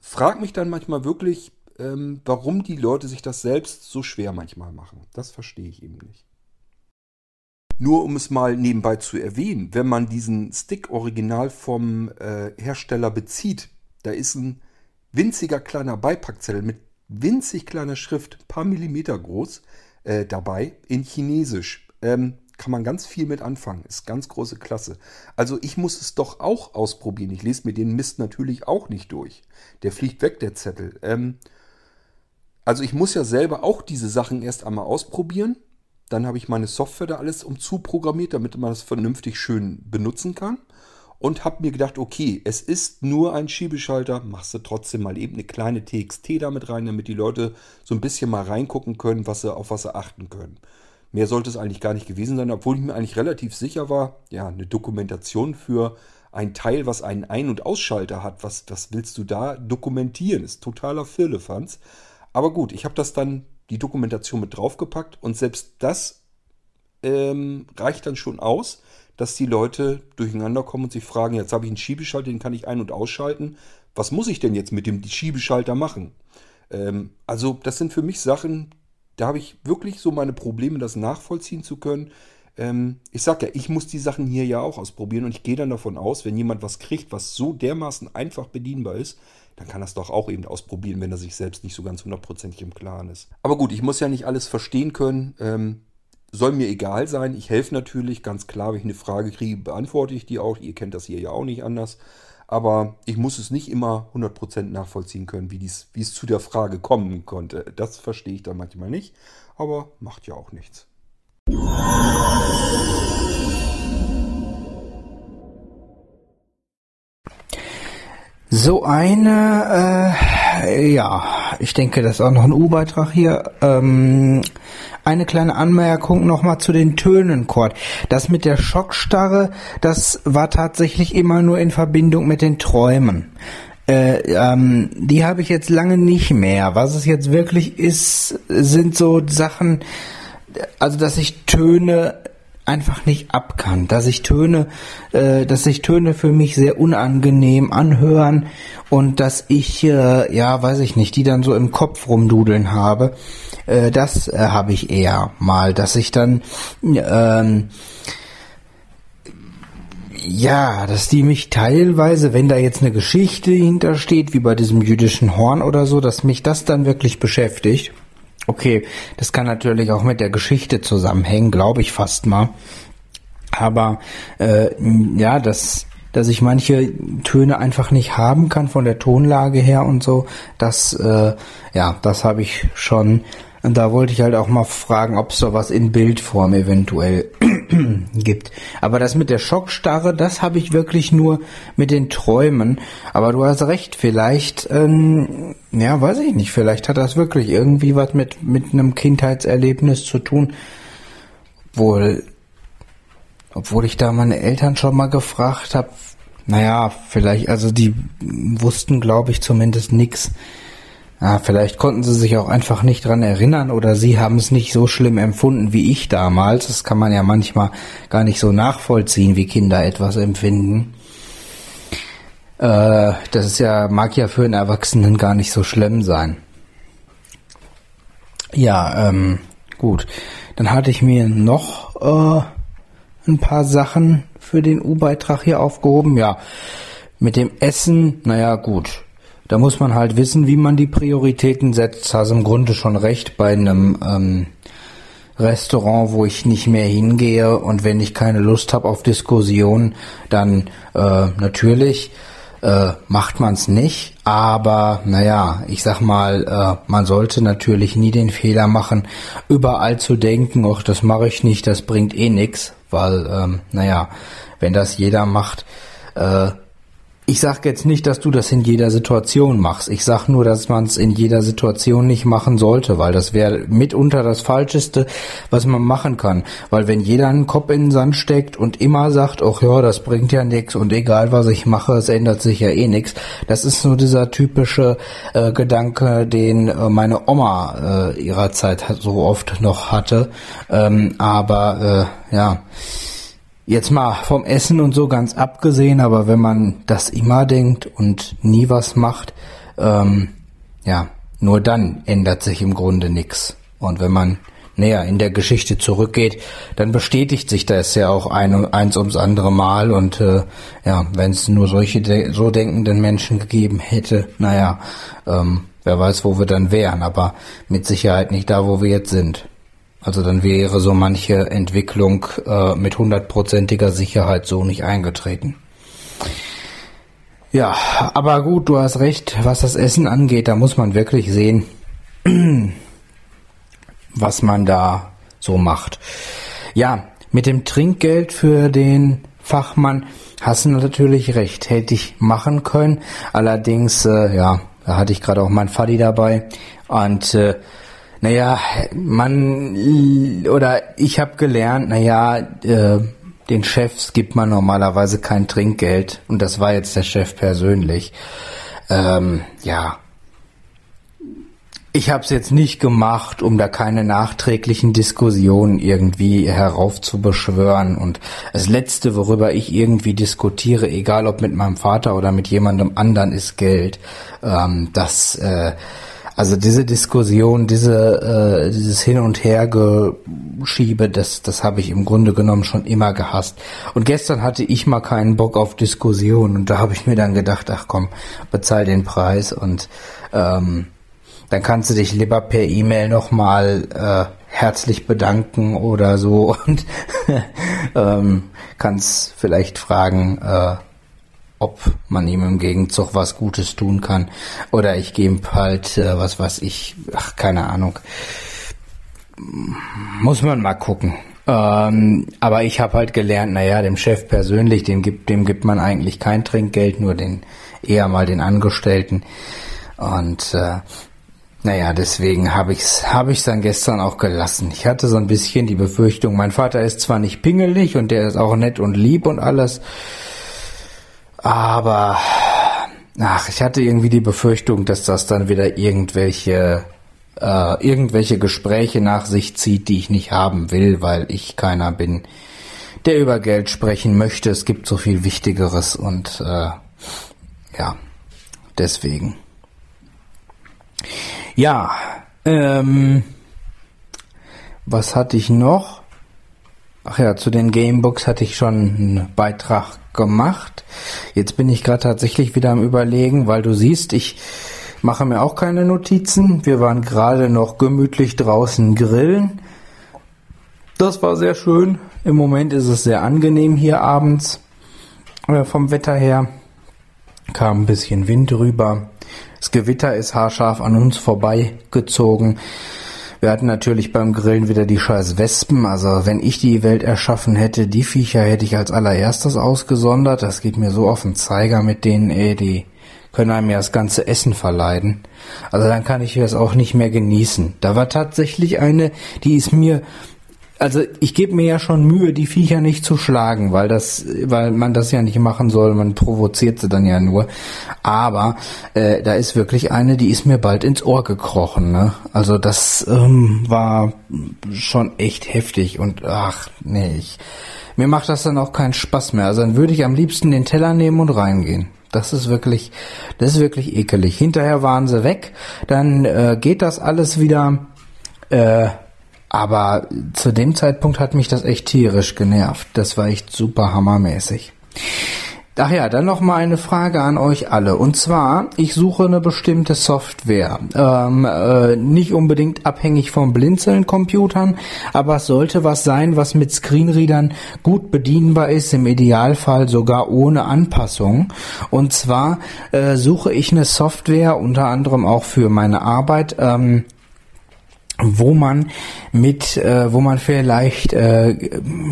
Speaker 1: frage mich dann manchmal wirklich, ähm, warum die Leute sich das selbst so schwer manchmal machen. Das verstehe ich eben nicht. Nur um es mal nebenbei zu erwähnen, wenn man diesen Stick original vom äh, Hersteller bezieht, da ist ein winziger kleiner Beipackzettel mit winzig kleiner Schrift, paar Millimeter groß äh, dabei in Chinesisch. Ähm, kann man ganz viel mit anfangen. Ist ganz große Klasse. Also ich muss es doch auch ausprobieren. Ich lese mir den Mist natürlich auch nicht durch. Der fliegt weg, der Zettel. Ähm, also ich muss ja selber auch diese Sachen erst einmal ausprobieren. Dann habe ich meine Software da alles umzuprogrammiert, damit man das vernünftig schön benutzen kann und habe mir gedacht, okay, es ist nur ein Schiebeschalter, machst du trotzdem mal eben eine kleine TXT damit rein, damit die Leute so ein bisschen mal reingucken können, was sie, auf was sie achten können. Mehr sollte es eigentlich gar nicht gewesen sein, obwohl ich mir eigentlich relativ sicher war, ja, eine Dokumentation für ein Teil, was einen Ein- und Ausschalter hat, was, was willst du da dokumentieren? Ist totaler Firlefanz. Aber gut, ich habe das dann, die Dokumentation mit draufgepackt und selbst das ähm, reicht dann schon aus, dass die Leute durcheinander kommen und sich fragen, jetzt habe ich einen Schiebeschalter, den kann ich ein- und ausschalten. Was muss ich denn jetzt mit dem Schiebeschalter machen? Ähm, also das sind für mich Sachen, da habe ich wirklich so meine Probleme, das nachvollziehen zu können. Ähm, ich sage ja, ich muss die Sachen hier ja auch ausprobieren und ich gehe dann davon aus, wenn jemand was kriegt, was so dermaßen einfach bedienbar ist, dann kann er es doch auch eben ausprobieren, wenn er sich selbst nicht so ganz hundertprozentig im Klaren ist. Aber gut, ich muss ja nicht alles verstehen können. Ähm, soll mir egal sein. Ich helfe natürlich, ganz klar, wenn ich eine Frage kriege, beantworte ich die auch. Ihr kennt das hier ja auch nicht anders. Aber ich muss es nicht immer 100% nachvollziehen können, wie, dies, wie es zu der Frage kommen konnte. Das verstehe ich dann manchmal nicht, aber macht ja auch nichts.
Speaker 2: So eine, äh, ja, ich denke, das ist auch noch ein U-Beitrag hier. Ähm, eine kleine Anmerkung nochmal zu den Tönen, Kurt. Das mit der Schockstarre, das war tatsächlich immer nur in Verbindung mit den Träumen. Äh, ähm, die habe ich jetzt lange nicht mehr. Was es jetzt wirklich ist, sind so Sachen, also dass ich Töne einfach nicht ab kann, dass ich Töne, äh, dass sich Töne für mich sehr unangenehm anhören und dass ich, äh, ja, weiß ich nicht, die dann so im Kopf rumdudeln habe. Äh, das äh, habe ich eher mal, dass ich dann, ähm, ja, dass die mich teilweise, wenn da jetzt eine Geschichte hintersteht, wie bei diesem jüdischen Horn oder so, dass mich das dann wirklich beschäftigt. Okay, das kann natürlich auch mit der Geschichte zusammenhängen, glaube ich fast mal. Aber äh, ja, das, dass ich manche Töne einfach nicht haben kann von der Tonlage her und so. Das, äh, ja, das habe ich schon. Und da wollte ich halt auch mal fragen, ob es sowas in Bildform eventuell gibt. Aber das mit der Schockstarre, das habe ich wirklich nur mit den Träumen. Aber du hast recht, vielleicht, ähm, ja, weiß ich nicht, vielleicht hat das wirklich irgendwie was mit, mit einem Kindheitserlebnis zu tun. Wohl, obwohl ich da meine Eltern schon mal gefragt habe, naja, vielleicht, also die wussten, glaube ich, zumindest nix. Ja, vielleicht konnten sie sich auch einfach nicht dran erinnern oder sie haben es nicht so schlimm empfunden wie ich damals. Das kann man ja manchmal gar nicht so nachvollziehen, wie Kinder etwas empfinden. Äh, das ist ja, mag ja für einen Erwachsenen gar nicht so schlimm sein. Ja, ähm, gut. Dann hatte ich mir noch äh, ein paar Sachen für den U-Beitrag hier aufgehoben. Ja, mit dem Essen, naja, gut. Da muss man halt wissen, wie man die Prioritäten setzt. Hast im Grunde schon recht bei einem ähm, Restaurant, wo ich nicht mehr hingehe und wenn ich keine Lust habe auf Diskussion, dann äh, natürlich äh, macht man es nicht. Aber naja, ich sag mal, äh, man sollte natürlich nie den Fehler machen, überall zu denken, ach, das mache ich nicht, das bringt eh nix, weil, ähm, naja, wenn das jeder macht, äh, ich sag jetzt nicht, dass du das in jeder Situation machst. Ich sag nur, dass man es in jeder Situation nicht machen sollte, weil das wäre mitunter das Falscheste, was man machen kann. Weil wenn jeder einen Kopf in den Sand steckt und immer sagt, ach ja, das bringt ja nichts und egal was ich mache, es ändert sich ja eh nichts. Das ist nur dieser typische äh, Gedanke, den äh, meine Oma äh, ihrer Zeit so oft noch hatte. Ähm, aber äh, ja. Jetzt mal vom Essen und so ganz abgesehen, aber wenn man das immer denkt und nie was macht, ähm, ja, nur dann ändert sich im Grunde nichts. Und wenn man näher in der Geschichte zurückgeht, dann bestätigt sich das ja auch ein, eins ums andere Mal. Und äh, ja, wenn es nur solche de so denkenden Menschen gegeben hätte, naja, ähm, wer weiß, wo wir dann wären, aber mit Sicherheit nicht da, wo wir jetzt sind. Also dann wäre so manche Entwicklung äh, mit hundertprozentiger Sicherheit so nicht eingetreten. Ja, aber gut, du hast recht, was das Essen angeht, da muss man wirklich sehen, was man da so macht. Ja, mit dem Trinkgeld für den Fachmann hast du natürlich recht, hätte ich machen können. Allerdings, äh, ja, da hatte ich gerade auch mein Faddy dabei und äh, naja, man oder ich habe gelernt, naja, äh, den Chefs gibt man normalerweise kein Trinkgeld und das war jetzt der Chef persönlich. Ähm, ja, ich habe es jetzt nicht gemacht, um da keine nachträglichen Diskussionen irgendwie heraufzubeschwören. Und das Letzte, worüber ich irgendwie diskutiere, egal ob mit meinem Vater oder mit jemandem anderen, ist Geld. Ähm, das äh, also diese Diskussion, diese, äh, dieses Hin und Hergeschiebe, das, das habe ich im Grunde genommen schon immer gehasst. Und gestern hatte ich mal keinen Bock auf Diskussion und da habe ich mir dann gedacht, ach komm, bezahl den Preis und ähm, dann kannst du dich lieber per E-Mail nochmal äh, herzlich bedanken oder so und ähm, kannst vielleicht fragen, äh, ob man ihm im Gegenzug was Gutes tun kann. Oder ich gebe halt, äh, was weiß ich, ach, keine Ahnung. Muss man mal gucken. Ähm, aber ich habe halt gelernt, naja, dem Chef persönlich, dem gibt, dem gibt man eigentlich kein Trinkgeld, nur den, eher mal den Angestellten. Und äh, naja, deswegen habe ich's, habe ich's dann gestern auch gelassen. Ich hatte so ein bisschen die Befürchtung, mein Vater ist zwar nicht pingelig und der ist auch nett und lieb und alles, aber, ach, ich hatte irgendwie die Befürchtung, dass das dann wieder irgendwelche, äh, irgendwelche Gespräche nach sich zieht, die ich nicht haben will, weil ich keiner bin, der über Geld sprechen möchte. Es gibt so viel Wichtigeres und, äh, ja, deswegen. Ja, ähm, was hatte ich noch? Ach ja, zu den Gamebooks hatte ich schon einen Beitrag gemacht. Jetzt bin ich gerade tatsächlich wieder am Überlegen, weil du siehst, ich mache mir auch keine Notizen. Wir waren gerade noch gemütlich draußen grillen. Das war sehr schön. Im Moment ist es sehr angenehm hier abends. äh, vom Wetter her. Kam ein bisschen Wind rüber. Das Gewitter ist haarscharf an uns vorbeigezogen. Wir hatten natürlich beim Grillen wieder die scheiß Wespen. Also wenn ich die Welt erschaffen hätte, die Viecher hätte ich als allererstes ausgesondert. Das geht mir so auf den Zeiger mit denen, ey, die können einem ja das ganze Essen verleiden. Also dann kann ich das auch nicht mehr genießen. Da war tatsächlich eine, die ist mir also ich gebe mir ja schon Mühe, die Viecher nicht zu schlagen, weil das, weil man das ja nicht machen soll. Man provoziert sie dann ja nur. Aber äh, da ist wirklich eine, die ist mir bald ins Ohr gekrochen. Ne? Also das ähm, war schon echt heftig und ach nee, ich, mir macht das dann auch keinen Spaß mehr. Also dann würde ich am liebsten den Teller nehmen und reingehen. Das ist wirklich, das ist wirklich ekelig. Hinterher waren sie weg, dann äh, geht das alles wieder. Äh, aber zu dem Zeitpunkt hat mich das echt tierisch genervt. Das war echt super hammermäßig. Ach ja, dann noch mal eine Frage an euch alle. Und zwar, ich suche eine bestimmte Software. Ähm, äh, nicht unbedingt abhängig von Blinzeln-Computern, aber es sollte was sein, was mit Screenreadern gut bedienbar ist, im Idealfall sogar ohne Anpassung. Und zwar äh, suche ich eine Software, unter anderem auch für meine Arbeit, ähm, wo man mit, äh, wo man vielleicht äh,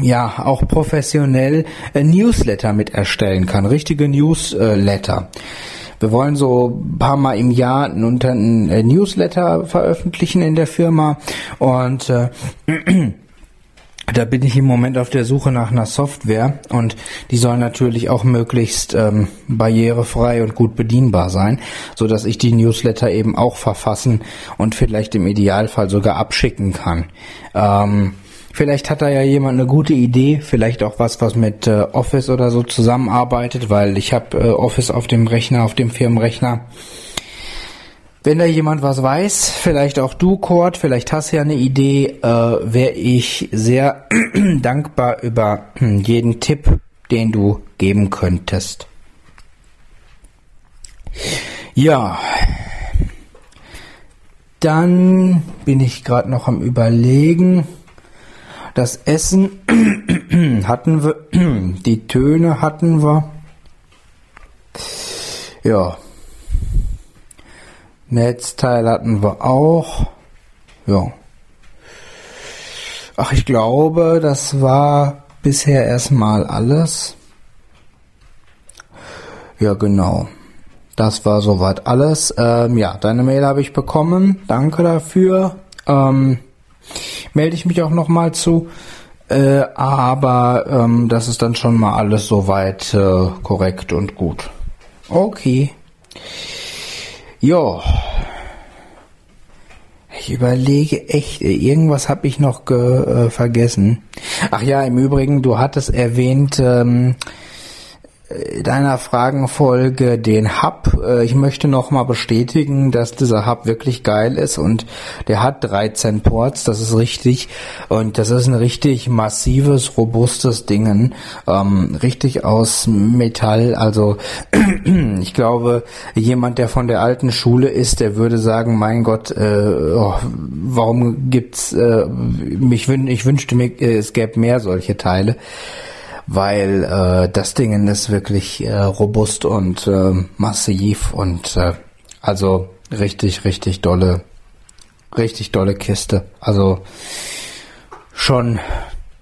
Speaker 2: ja auch professionell äh, Newsletter mit erstellen kann, richtige Newsletter. Wir wollen so ein paar Mal im Jahr einen, einen Newsletter veröffentlichen in der Firma und äh, da bin ich im Moment auf der Suche nach einer Software und die soll natürlich auch möglichst ähm, barrierefrei und gut bedienbar sein, so dass ich die Newsletter eben auch verfassen und vielleicht im Idealfall sogar abschicken kann. Ähm, vielleicht hat da ja jemand eine gute Idee, vielleicht auch was, was mit äh, Office oder so zusammenarbeitet, weil ich habe äh, Office auf dem Rechner, auf dem Firmenrechner wenn da jemand was weiß, vielleicht auch du, Kurt, vielleicht hast du ja eine Idee, äh, wäre ich sehr dankbar über jeden Tipp, den du geben könntest. Ja, dann bin ich gerade noch am Überlegen. Das Essen hatten wir, die Töne hatten wir. Ja, Netzteil hatten wir auch. Ja. Ach, ich glaube, das war bisher erstmal alles. Ja, genau. Das war soweit alles. Ähm, ja, deine Mail habe ich bekommen. Danke dafür. Ähm, melde ich mich auch nochmal zu. Äh, aber ähm, das ist dann schon mal alles soweit äh, korrekt und gut. Okay. Ja. Ich überlege echt, irgendwas habe ich noch äh, vergessen. Ach ja, im Übrigen, du hattest erwähnt, ähm, deiner Fragenfolge den Hub. Äh, ich möchte nochmal bestätigen, dass dieser Hub wirklich geil ist und der hat 13 Ports, das ist richtig und das ist ein richtig massives, robustes Dingen, ähm, richtig aus Metall. Also ich glaube, jemand, der von der alten Schule ist, der würde sagen, mein Gott, äh, oh, warum gibt's? Äh, mich, ich wünschte mir, äh, es gäbe mehr solche Teile weil äh, das Ding ist wirklich äh, robust und äh, massiv und äh, also richtig, richtig dolle, richtig dolle Kiste. Also schon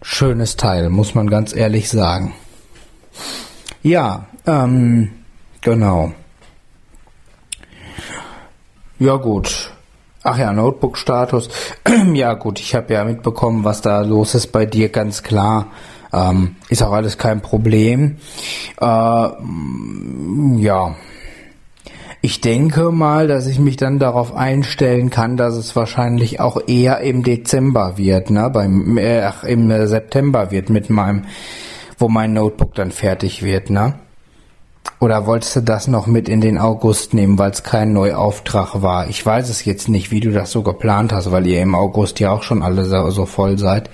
Speaker 2: schönes Teil, muss man ganz ehrlich sagen. Ja, ähm, genau. Ja gut. Ach ja, Notebook-Status. ja gut, ich habe ja mitbekommen, was da los ist bei dir, ganz klar. Ähm, ist auch alles kein Problem. Äh, ja. Ich denke mal, dass ich mich dann darauf einstellen kann, dass es wahrscheinlich auch eher im Dezember wird, ne, beim, äh, ach, im September wird mit meinem, wo mein Notebook dann fertig wird, ne? Oder wolltest du das noch mit in den August nehmen, weil es kein Neuauftrag war? Ich weiß es jetzt nicht, wie du das so geplant hast, weil ihr im August ja auch schon alle so voll seid.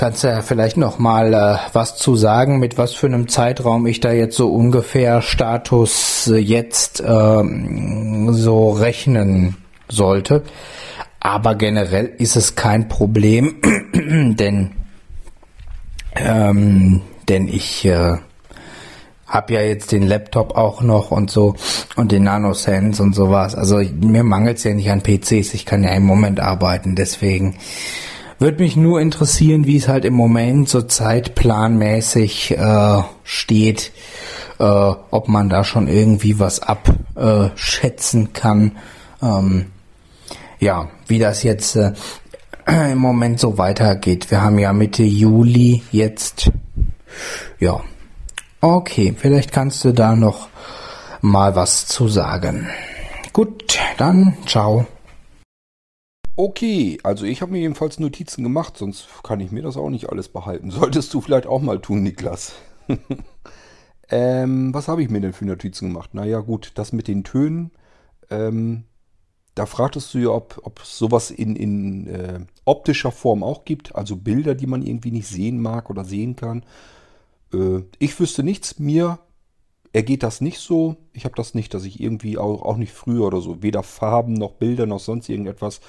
Speaker 2: Kannst du ja vielleicht noch mal äh, was zu sagen, mit was für einem Zeitraum ich da jetzt so ungefähr Status äh, jetzt ähm, so rechnen sollte. Aber generell ist es kein Problem, denn ähm, denn ich äh, hab ja jetzt den Laptop auch noch und so und den NanoSense und sowas. Also mir mangelt's ja nicht an PCs. Ich kann ja im Moment arbeiten. Deswegen würde mich nur interessieren, wie es halt im Moment so zeitplanmäßig äh, steht, äh, ob man da schon irgendwie was abschätzen kann. Ähm, ja, wie das jetzt äh, im Moment so weitergeht. Wir haben ja Mitte Juli jetzt. Ja. Okay, vielleicht kannst du da noch mal was zu sagen. Gut, dann ciao.
Speaker 1: Okay, also ich habe mir jedenfalls Notizen gemacht, sonst kann ich mir das auch nicht alles behalten. Solltest du vielleicht auch mal tun, Niklas. ähm, was habe ich mir denn für Notizen gemacht? Naja gut, das mit den Tönen. Ähm, da fragtest du ja, ob, ob sowas in, in äh, optischer Form auch gibt. Also Bilder, die man irgendwie nicht sehen mag oder sehen kann. Äh, ich wüsste nichts. Mir ergeht das nicht so. Ich habe das nicht, dass ich irgendwie auch, auch nicht früher oder so, weder Farben noch Bilder noch sonst irgendetwas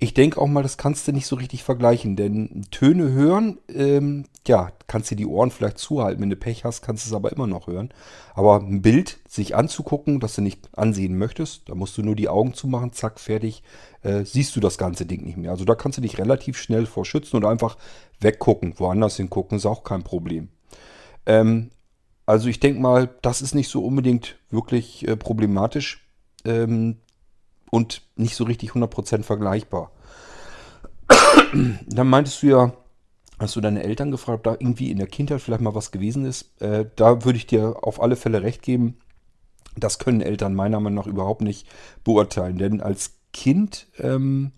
Speaker 1: ich denke auch mal, das kannst du nicht so richtig vergleichen, denn Töne hören, ähm, ja, kannst du die Ohren vielleicht zuhalten. Wenn du Pech hast, kannst du es aber immer noch hören. Aber ein Bild sich anzugucken, das du nicht ansehen möchtest, da musst du nur die Augen zumachen, zack, fertig, äh, siehst du das ganze Ding nicht mehr. Also da kannst du dich relativ schnell vor schützen und einfach weggucken. Woanders hingucken ist auch kein Problem. Ähm, also ich denke mal, das ist nicht so unbedingt wirklich äh, problematisch. Ähm, und nicht so richtig 100% vergleichbar. Dann meintest du ja, hast du deine Eltern gefragt, ob da irgendwie in der Kindheit vielleicht mal was gewesen ist. Äh, da würde ich dir auf alle Fälle recht geben. Das können Eltern meiner Meinung nach überhaupt nicht beurteilen. Denn als Kind ähm,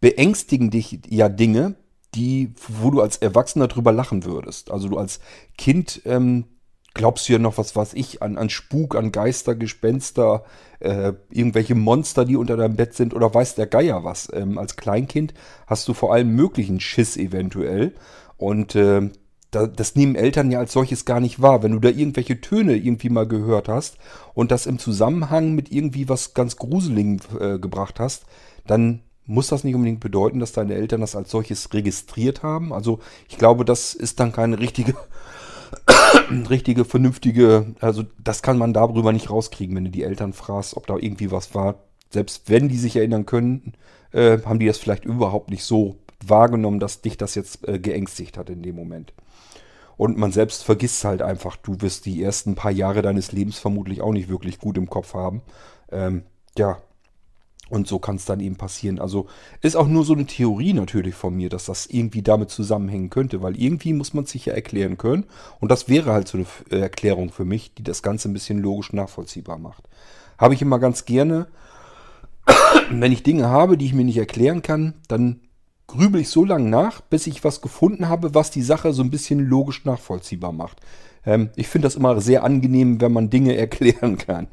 Speaker 1: beängstigen dich ja Dinge, die, wo du als Erwachsener drüber lachen würdest. Also du als Kind ähm, glaubst du ja noch, was weiß ich, an, an Spuk, an Geister, Gespenster, äh, irgendwelche Monster, die unter deinem Bett sind oder weiß der Geier was. Ähm, als Kleinkind hast du vor allem möglichen Schiss eventuell. Und äh, da, das nehmen Eltern ja als solches gar nicht wahr. Wenn du da irgendwelche Töne irgendwie mal gehört hast und das im Zusammenhang mit irgendwie was ganz Gruseligen äh, gebracht hast, dann muss das nicht unbedingt bedeuten, dass deine Eltern das als solches registriert haben. Also ich glaube, das ist dann keine richtige richtige, vernünftige, also das kann man darüber nicht rauskriegen, wenn du die Eltern fragst, ob da irgendwie was war. Selbst wenn die sich erinnern können, äh, haben die das vielleicht überhaupt nicht so wahrgenommen, dass dich das jetzt äh, geängstigt hat in dem Moment. Und man selbst vergisst halt einfach, du wirst die ersten paar Jahre deines Lebens vermutlich auch nicht wirklich gut im Kopf haben. Ähm, ja, und so kann es dann eben passieren. Also ist auch nur so eine Theorie natürlich von mir, dass das irgendwie damit zusammenhängen könnte, weil irgendwie muss man sich ja erklären können. Und das wäre halt so eine äh, Erklärung für mich, die das Ganze ein bisschen logisch nachvollziehbar macht. Habe ich immer ganz gerne, wenn ich Dinge habe, die ich mir nicht erklären kann, dann grübel ich so lange nach, bis ich was gefunden habe, was die Sache so ein bisschen logisch nachvollziehbar macht. Ähm, ich finde das immer sehr angenehm, wenn man Dinge erklären kann.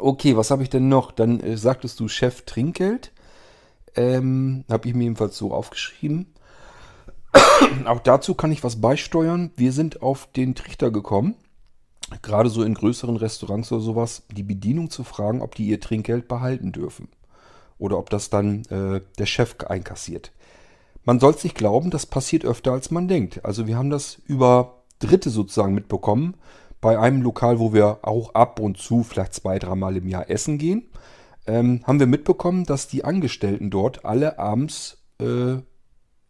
Speaker 1: Okay, was habe ich denn noch? Dann äh, sagtest du Chef Trinkgeld. Ähm, habe ich mir jedenfalls so aufgeschrieben. Auch dazu kann ich was beisteuern. Wir sind auf den Trichter gekommen, gerade so in größeren Restaurants oder sowas, die Bedienung zu fragen, ob die ihr Trinkgeld behalten dürfen. Oder ob das dann äh, der Chef einkassiert. Man soll es nicht glauben, das passiert öfter als man denkt. Also wir haben das über Dritte sozusagen mitbekommen bei einem Lokal, wo wir auch ab und zu vielleicht zwei, dreimal im Jahr essen gehen, ähm, haben wir mitbekommen, dass die Angestellten dort alle abends äh,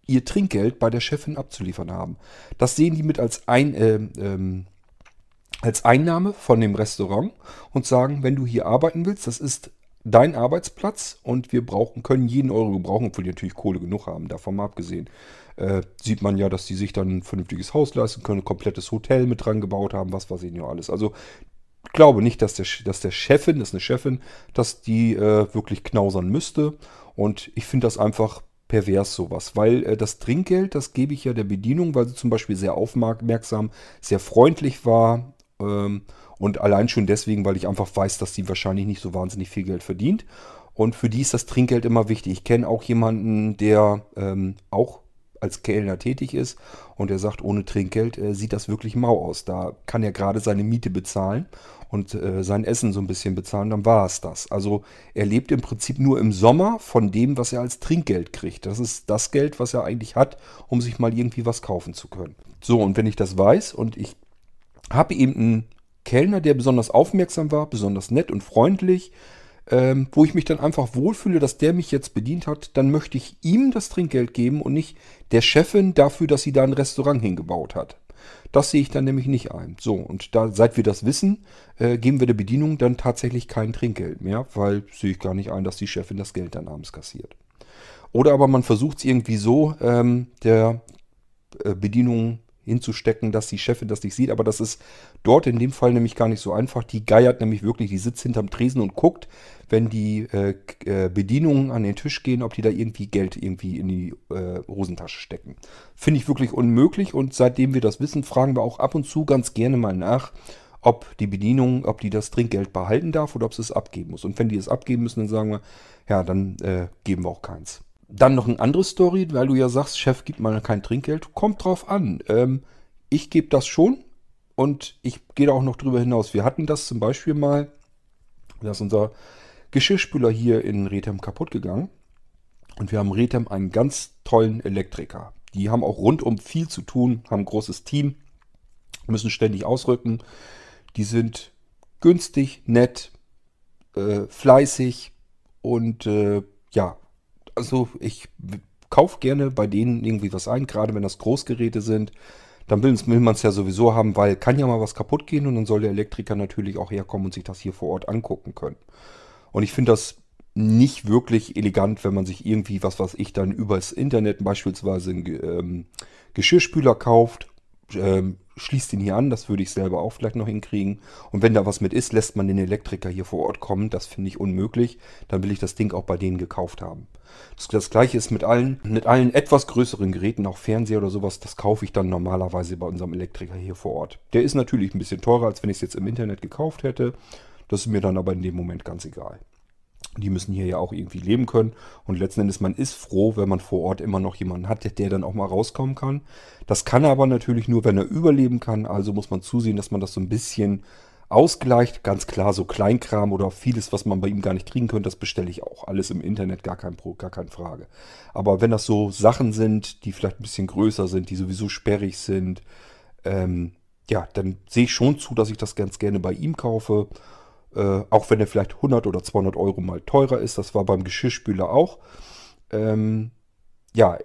Speaker 1: ihr Trinkgeld bei der Chefin abzuliefern haben. Das sehen die mit als, ein, äh, ähm, als Einnahme von dem Restaurant und sagen, wenn du hier arbeiten willst, das ist dein Arbeitsplatz und wir brauchen, können jeden Euro gebrauchen, obwohl die natürlich Kohle genug haben, davon mal abgesehen äh, sieht man ja, dass die sich dann ein vernünftiges Haus leisten können, ein komplettes Hotel mit dran gebaut haben, was weiß ich nicht alles. Also glaube nicht, dass der, dass der Chefin, das ist eine Chefin, dass die äh, wirklich knausern müsste. Und ich finde das einfach pervers sowas, weil äh, das Trinkgeld, das gebe ich ja der Bedienung, weil sie zum Beispiel sehr aufmerksam, sehr freundlich war. Ähm, und allein schon deswegen, weil ich einfach weiß, dass sie wahrscheinlich nicht so wahnsinnig viel Geld verdient. Und für die ist das Trinkgeld immer wichtig. Ich kenne auch jemanden, der ähm, auch als Kellner tätig ist und er sagt, ohne Trinkgeld äh, sieht das wirklich mau aus. Da kann er gerade seine Miete bezahlen und äh, sein Essen so ein bisschen bezahlen, dann war es das. Also er lebt im Prinzip nur im Sommer von dem, was er als Trinkgeld kriegt. Das ist das Geld, was er eigentlich hat, um sich mal irgendwie was kaufen zu können. So, und wenn ich das weiß und ich habe eben einen Kellner, der besonders aufmerksam war, besonders nett und freundlich, ähm, wo ich mich dann einfach wohlfühle, dass der mich jetzt bedient hat, dann möchte ich ihm das Trinkgeld geben und nicht der Chefin dafür, dass sie da ein Restaurant hingebaut hat. Das sehe ich dann nämlich nicht ein. So, und da, seit wir das wissen, äh, geben wir der Bedienung dann tatsächlich kein Trinkgeld mehr, weil sehe ich gar nicht ein, dass die Chefin das Geld dann abends kassiert. Oder aber man versucht es irgendwie so, ähm, der äh, Bedienung hinzustecken, dass die Chefin das nicht sieht. Aber das ist dort in dem Fall nämlich gar nicht so einfach. Die geiert nämlich wirklich, die sitzt hinterm Tresen und guckt, wenn die äh, äh, Bedienungen an den Tisch gehen, ob die da irgendwie Geld irgendwie in die äh, Hosentasche stecken. Finde ich wirklich unmöglich und seitdem wir das wissen, fragen wir auch ab und zu ganz gerne mal nach, ob die Bedienung, ob die das Trinkgeld behalten darf oder ob sie es abgeben muss. Und wenn die es abgeben müssen, dann sagen wir, ja, dann äh, geben wir auch keins. Dann noch eine andere Story, weil du ja sagst, Chef gibt mal kein Trinkgeld. Kommt drauf an. Ähm, ich gebe das schon und ich gehe da auch noch drüber hinaus. Wir hatten das zum Beispiel mal, da ist unser Geschirrspüler hier in Rethem kaputt gegangen. Und wir haben Rethem einen ganz tollen Elektriker. Die haben auch rundum viel zu tun, haben ein großes Team, müssen ständig ausrücken. Die sind günstig, nett, äh, fleißig und äh, ja, also ich kaufe gerne bei denen irgendwie was ein, gerade wenn das Großgeräte sind. Dann will, man es ja sowieso haben, weil kann ja mal was kaputt gehen und dann soll der Elektriker natürlich auch herkommen und sich das hier vor Ort angucken können. Und ich finde das nicht wirklich elegant, wenn man sich irgendwie, was weiß ich, dann übers Internet beispielsweise einen ähm, Geschirrspüler kauft ähm, schließt ihn hier an, das würde ich selber auch vielleicht noch hinkriegen. Und wenn da was mit ist, lässt man den Elektriker hier vor Ort kommen. Das finde ich unmöglich. Dann will ich das Ding auch bei denen gekauft haben. Das, das, gleiche ist mit allen, mit allen etwas größeren Geräten, auch Fernseher oder sowas, das kaufe ich dann normalerweise bei unserem Elektriker hier vor Ort. Der ist natürlich ein bisschen teurer, als wenn ich es jetzt im Internet gekauft hätte. Das ist mir dann aber in dem Moment ganz egal. Die müssen hier ja auch irgendwie leben können. Und letzten Endes, man ist froh, wenn man vor Ort immer noch jemanden hat, der dann auch mal rauskommen kann. Das kann er aber natürlich nur, wenn er überleben kann. Also muss man zusehen, dass man das so ein bisschen ausgleicht. Ganz klar, so Kleinkram oder vieles, was man bei ihm gar nicht kriegen könnte, das bestelle ich auch. Alles im Internet, gar, kein, gar keine Frage. Aber wenn das so Sachen sind, die vielleicht ein bisschen größer sind, die sowieso sperrig sind, ähm, ja, dann sehe ich schon zu, dass ich das ganz gerne bei ihm kaufe. Äh, auch wenn er vielleicht 100 oder 200 Euro mal teurer ist. Das war beim Geschirrspüler auch. Ähm, ja,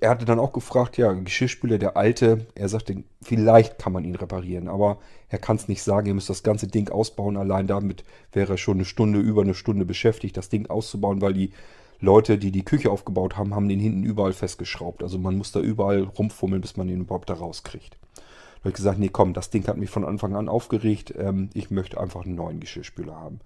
Speaker 1: er hatte dann auch gefragt, ja, Geschirrspüler, der alte, er sagte, vielleicht kann man ihn reparieren, aber er kann es nicht sagen, er müsste das ganze Ding ausbauen. Allein damit wäre er schon eine Stunde, über eine Stunde beschäftigt, das Ding auszubauen, weil die Leute, die die Küche aufgebaut haben, haben den hinten überall festgeschraubt. Also man muss da überall rumfummeln, bis man den überhaupt da rauskriegt habe ich gesagt, nee, komm, das Ding hat mich von Anfang an aufgeregt. Ähm, ich möchte einfach einen neuen Geschirrspüler haben.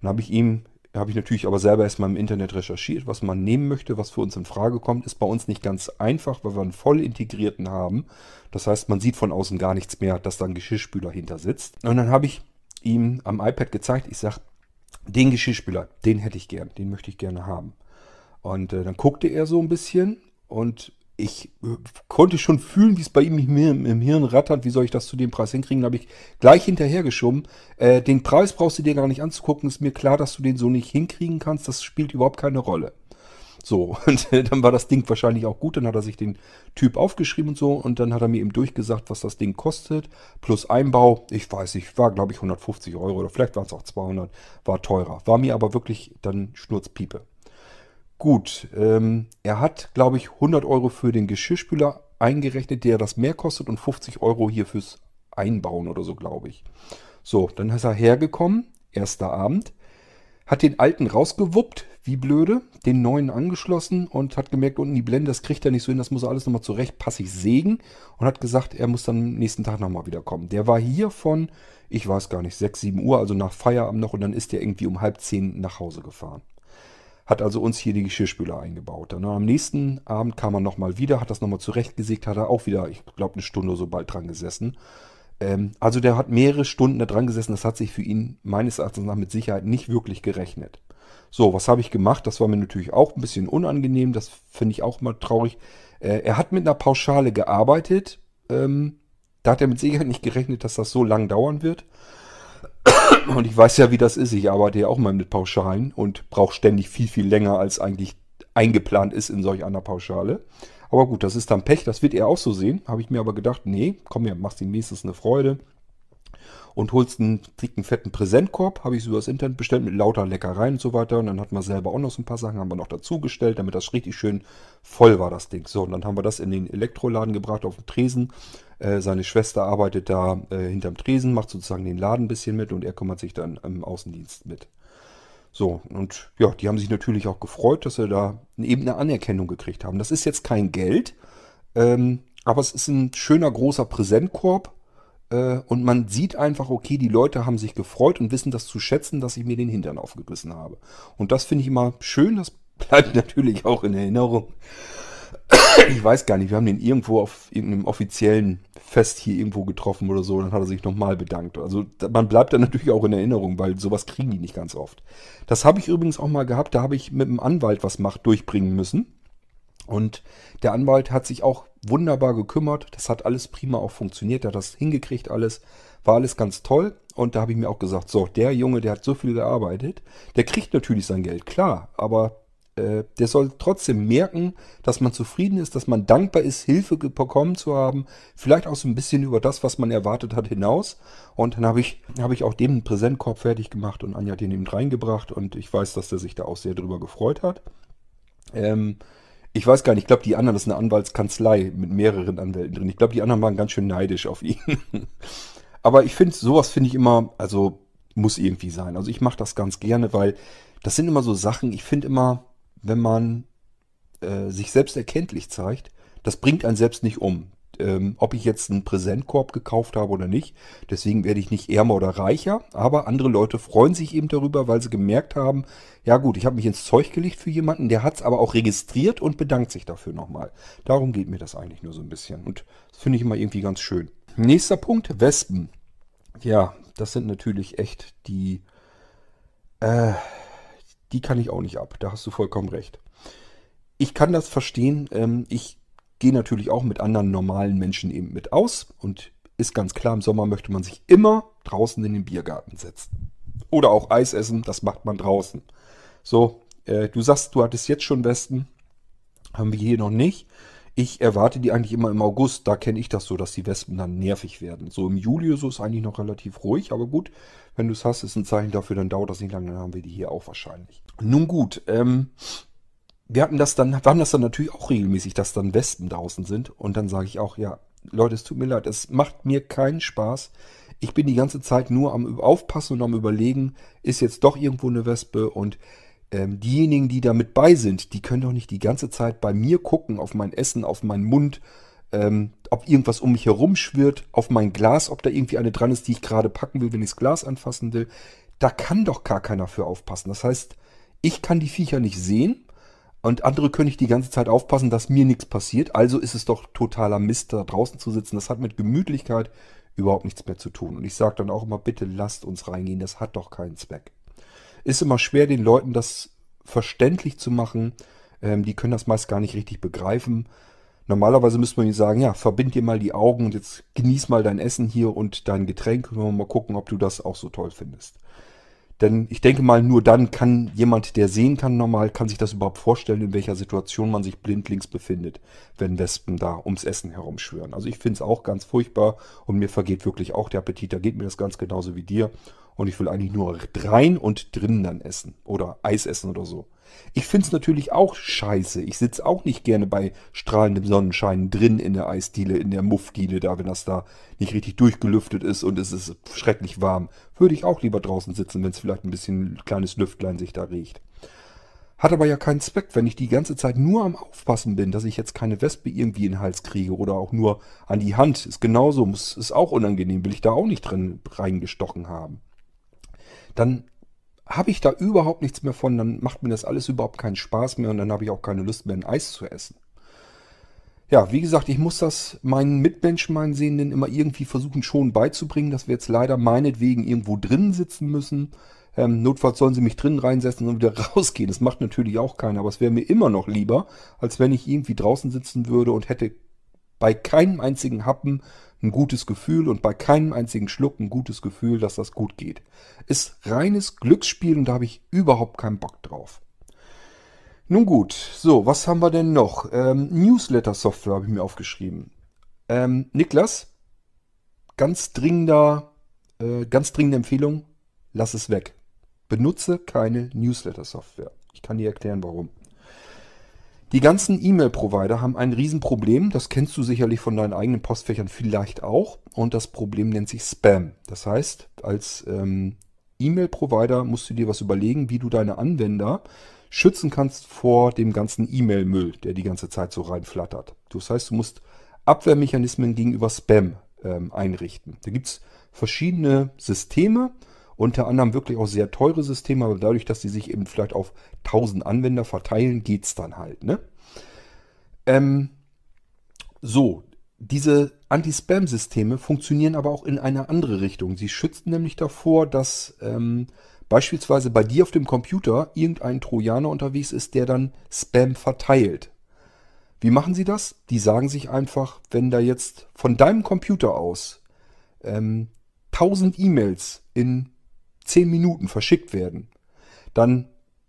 Speaker 1: Dann habe ich ihm, habe ich natürlich aber selber erstmal im Internet recherchiert, was man nehmen möchte, was für uns in Frage kommt. Ist bei uns nicht ganz einfach, weil wir einen voll integrierten haben. Das heißt, man sieht von außen gar nichts mehr, dass da ein Geschirrspüler hinter sitzt. Und dann habe ich ihm am iPad gezeigt, ich sage, den Geschirrspüler, den hätte ich gern, den möchte ich gerne haben. Und äh, dann guckte er so ein bisschen und ich äh, konnte schon fühlen, wie es bei ihm im, Hirn rattert. Wie soll ich das zu dem Preis hinkriegen? Da habe ich gleich hinterhergeschoben. Äh, den Preis brauchst du dir gar nicht anzugucken. Ist mir klar, dass du den so nicht hinkriegen kannst. Das spielt überhaupt keine Rolle. So, und äh, dann war das Ding wahrscheinlich auch gut. Dann hat er sich den Typ aufgeschrieben und so. Und dann hat er mir eben durchgesagt, was das Ding kostet. Plus Einbau. Ich weiß nicht, war glaube ich 150 Euro oder vielleicht waren es auch 200. War teurer. War mir aber wirklich dann Schnurzpiepe. Gut, ähm, er hat, glaube ich, 100 Euro für den Geschirrspüler eingerechnet, der das mehr kostet und 50 Euro hier fürs Einbauen oder so, glaube ich. So, dann ist er hergekommen, erster Abend, hat den alten rausgewuppt, wie blöde, den neuen angeschlossen und hat gemerkt, unten die Blende, das kriegt er nicht so hin, das muss er alles nochmal zurecht passig sägen und hat gesagt, er muss dann am nächsten Tag nochmal wiederkommen. Der war hier von, ich weiß gar nicht, 6, 7 Uhr, also nach Feierabend noch und dann ist er irgendwie um halb zehn nach Hause gefahren hat also uns hier die Geschirrspüler eingebaut. Dann am nächsten Abend kam er nochmal wieder, hat das nochmal zurechtgesägt, hat er auch wieder, ich glaube, eine Stunde so bald dran gesessen. Ähm, also der hat mehrere Stunden da dran gesessen. Das hat sich für ihn meines Erachtens nach mit Sicherheit nicht wirklich gerechnet. So, was habe ich gemacht? Das war mir natürlich auch ein bisschen unangenehm. Das finde ich auch mal traurig. Äh, er hat mit einer Pauschale gearbeitet. Ähm, da hat er mit Sicherheit nicht gerechnet, dass das so lang dauern wird. Und ich weiß ja, wie das ist. Ich arbeite ja auch mal mit Pauschalen und brauche ständig viel, viel länger, als eigentlich eingeplant ist in solch einer Pauschale. Aber gut, das ist dann Pech, das wird er auch so sehen. Habe ich mir aber gedacht, nee, komm her, machst ihm nächstes eine Freude. Und holst einen dicken, fetten Präsentkorb, habe ich so das Internet bestellt mit lauter Leckereien und so weiter. Und dann hatten wir selber auch noch so ein paar Sachen, haben wir noch dazugestellt, damit das richtig schön voll war, das Ding. So, und dann haben wir das in den Elektroladen gebracht auf den Tresen. Äh, seine Schwester arbeitet da äh, hinterm Tresen, macht sozusagen den Laden ein bisschen mit und er kümmert sich dann im Außendienst mit. So, und ja, die haben sich natürlich auch gefreut, dass sie da eben eine Anerkennung gekriegt haben. Das ist jetzt kein Geld, ähm, aber es ist ein schöner großer Präsentkorb äh, und man sieht einfach, okay, die Leute haben sich gefreut und wissen das zu schätzen, dass ich mir den Hintern aufgerissen habe. Und das finde ich immer schön, das bleibt natürlich auch in Erinnerung. Ich weiß gar nicht, wir haben den irgendwo auf irgendeinem offiziellen Fest hier irgendwo getroffen oder so, dann hat er sich nochmal bedankt. Also man bleibt dann natürlich auch in Erinnerung, weil sowas kriegen die nicht ganz oft. Das habe ich übrigens auch mal gehabt, da habe ich mit dem Anwalt was macht durchbringen müssen. Und der Anwalt hat sich auch wunderbar gekümmert. Das hat alles prima auch funktioniert. Er hat das hingekriegt, alles. War alles ganz toll. Und da habe ich mir auch gesagt, so, der Junge, der hat so viel gearbeitet, der kriegt natürlich sein Geld, klar. Aber äh, der soll trotzdem merken, dass man zufrieden ist, dass man dankbar ist, Hilfe bekommen zu haben. Vielleicht auch so ein bisschen über das, was man erwartet hat, hinaus. Und dann habe ich, hab ich auch dem einen Präsentkorb fertig gemacht und Anja den eben reingebracht. Und ich weiß, dass der sich da auch sehr drüber gefreut hat. Ähm, ich weiß gar nicht, ich glaube, die anderen, das ist eine Anwaltskanzlei mit mehreren Anwälten drin. Ich glaube, die anderen waren ganz schön neidisch auf ihn. Aber ich finde, sowas finde ich immer, also muss irgendwie sein. Also ich mache das ganz gerne, weil das sind immer so Sachen, ich finde immer, wenn man äh, sich selbst erkenntlich zeigt, das bringt einen selbst nicht um ähm, ob ich jetzt einen Präsentkorb gekauft habe oder nicht. Deswegen werde ich nicht ärmer oder reicher, aber andere Leute freuen sich eben darüber, weil sie gemerkt haben, ja gut, ich habe mich ins Zeug gelegt für jemanden, der hat es aber auch registriert und bedankt sich dafür nochmal. Darum geht mir das eigentlich nur so ein bisschen und das finde ich immer irgendwie ganz schön. Nächster Punkt, Wespen. Ja, das sind natürlich echt die, äh, die kann ich auch nicht ab. Da hast du vollkommen recht. Ich kann das verstehen. Ähm, ich gehe natürlich auch mit anderen normalen Menschen eben mit aus und ist ganz klar, im Sommer möchte man sich immer draußen in den Biergarten setzen. Oder auch Eis essen, das macht man draußen. So, äh, du sagst, du hattest jetzt schon Westen, haben wir hier noch nicht. Ich erwarte die eigentlich immer im August, da kenne ich das so, dass die Wespen dann nervig werden. So im Juli so ist eigentlich noch relativ ruhig, aber gut, wenn du es hast, ist ein Zeichen dafür, dann dauert das nicht lange, dann haben wir die hier auch wahrscheinlich. Nun gut, ähm, wir hatten das dann, wir haben das dann natürlich auch regelmäßig, dass dann Wespen draußen sind. Und dann sage ich auch, ja, Leute, es tut mir leid, es macht mir keinen Spaß. Ich bin die ganze Zeit nur am Aufpassen und am Überlegen, ist jetzt doch irgendwo eine Wespe und ähm, diejenigen, die da mit bei sind, die können doch nicht die ganze Zeit bei mir gucken, auf mein Essen, auf meinen Mund, ähm, ob irgendwas um mich herum schwirrt, auf mein Glas, ob da irgendwie eine dran ist, die ich gerade packen will, wenn ich das Glas anfassen will. Da kann doch gar keiner für aufpassen. Das heißt, ich kann die Viecher nicht sehen und andere können nicht die ganze Zeit aufpassen, dass mir nichts passiert. Also ist es doch totaler Mist, da draußen zu sitzen. Das hat mit Gemütlichkeit überhaupt nichts mehr zu tun. Und ich sage dann auch immer, bitte lasst uns reingehen, das hat doch keinen Zweck. Ist immer schwer, den Leuten das verständlich zu machen. Ähm, die können das meist gar nicht richtig begreifen. Normalerweise müsste man ihnen sagen, ja, verbind dir mal die Augen und jetzt genieß mal dein Essen hier und dein Getränk wir mal gucken, ob du das auch so toll findest. Denn ich denke mal, nur dann kann jemand, der sehen kann normal, kann sich das überhaupt vorstellen, in welcher Situation man sich blindlings befindet, wenn Wespen da ums Essen herumschwören. Also ich finde es auch ganz furchtbar und mir vergeht wirklich auch der Appetit. Da geht mir das ganz genauso wie dir. Und ich will eigentlich nur rein und drinnen dann essen oder Eis essen oder so. Ich finde es natürlich auch scheiße. Ich sitze auch nicht gerne bei strahlendem Sonnenschein drin in der Eisdiele, in der Muffdiele da, wenn das da nicht richtig durchgelüftet ist und es ist schrecklich warm. Würde ich auch lieber draußen sitzen, wenn es vielleicht ein bisschen kleines Lüftlein sich da riecht. Hat aber ja keinen Zweck, wenn ich die ganze Zeit nur am Aufpassen bin, dass ich jetzt keine Wespe irgendwie in den Hals kriege oder auch nur an die Hand. Ist genauso, muss, ist auch unangenehm, will ich da auch nicht drin reingestochen haben. Dann habe ich da überhaupt nichts mehr von, dann macht mir das alles überhaupt keinen Spaß mehr und dann habe ich auch keine Lust mehr, ein Eis zu essen. Ja, wie gesagt, ich muss das meinen Mitmenschen, meinen Sehenden immer irgendwie versuchen schon beizubringen, dass wir jetzt leider meinetwegen irgendwo drinnen sitzen müssen. Ähm, notfalls sollen sie mich drinnen reinsetzen und wieder rausgehen. Das macht natürlich auch keiner, aber es wäre mir immer noch lieber, als wenn ich irgendwie draußen sitzen würde und hätte bei keinem einzigen Happen ein gutes Gefühl und bei keinem einzigen Schluck ein gutes Gefühl, dass das gut geht. Ist reines Glücksspiel und da habe ich überhaupt keinen Bock drauf. Nun gut, so, was haben wir denn noch? Ähm, Newsletter-Software habe ich mir aufgeschrieben. Ähm, Niklas, ganz dringender äh, ganz dringende Empfehlung, lass es weg. Benutze keine Newsletter-Software. Ich kann dir erklären, warum. Die ganzen E-Mail-Provider haben ein Riesenproblem. Das kennst du sicherlich von deinen eigenen Postfächern vielleicht auch. Und das Problem nennt sich Spam. Das heißt, als ähm, E-Mail-Provider musst du dir was überlegen, wie du deine Anwender schützen kannst vor dem ganzen E-Mail-Müll, der die ganze Zeit so reinflattert. Das heißt, du musst Abwehrmechanismen gegenüber Spam ähm, einrichten. Da gibt es verschiedene Systeme, unter anderem wirklich auch sehr teure Systeme, aber dadurch, dass die sich eben vielleicht auf 1000 Anwender verteilen, geht es dann halt. Ne? Ähm, so, diese Anti-Spam-Systeme funktionieren aber auch in eine andere Richtung. Sie schützen nämlich davor, dass ähm, beispielsweise bei dir auf dem Computer irgendein Trojaner unterwegs ist, der dann Spam verteilt. Wie machen sie das? Die sagen sich einfach, wenn da jetzt von deinem Computer aus ähm, 1000 E-Mails in 10 Minuten verschickt werden, dann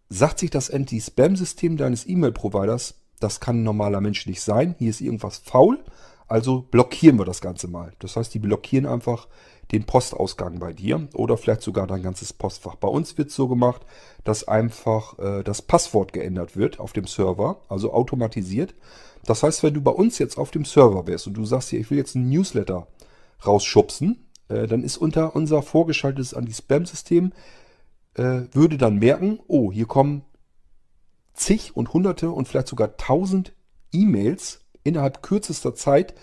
Speaker 1: sagt sich das Anti-Spam-System deines E-Mail-Providers, das kann ein normaler Mensch nicht sein, hier ist irgendwas faul, also blockieren wir das Ganze mal. Das heißt, die blockieren einfach den Postausgang bei dir oder vielleicht sogar dein ganzes Postfach. Bei uns wird es so gemacht, dass einfach äh, das Passwort geändert wird auf dem Server, also automatisiert. Das heißt, wenn du bei uns jetzt auf dem Server wärst und du sagst hier, ich will jetzt einen Newsletter rausschubsen, äh, dann ist unter unser vorgeschaltetes Anti-Spam-System, äh, würde dann merken, oh, hier kommen zig und hunderte und vielleicht sogar tausend E-Mails innerhalb kürzester Zeit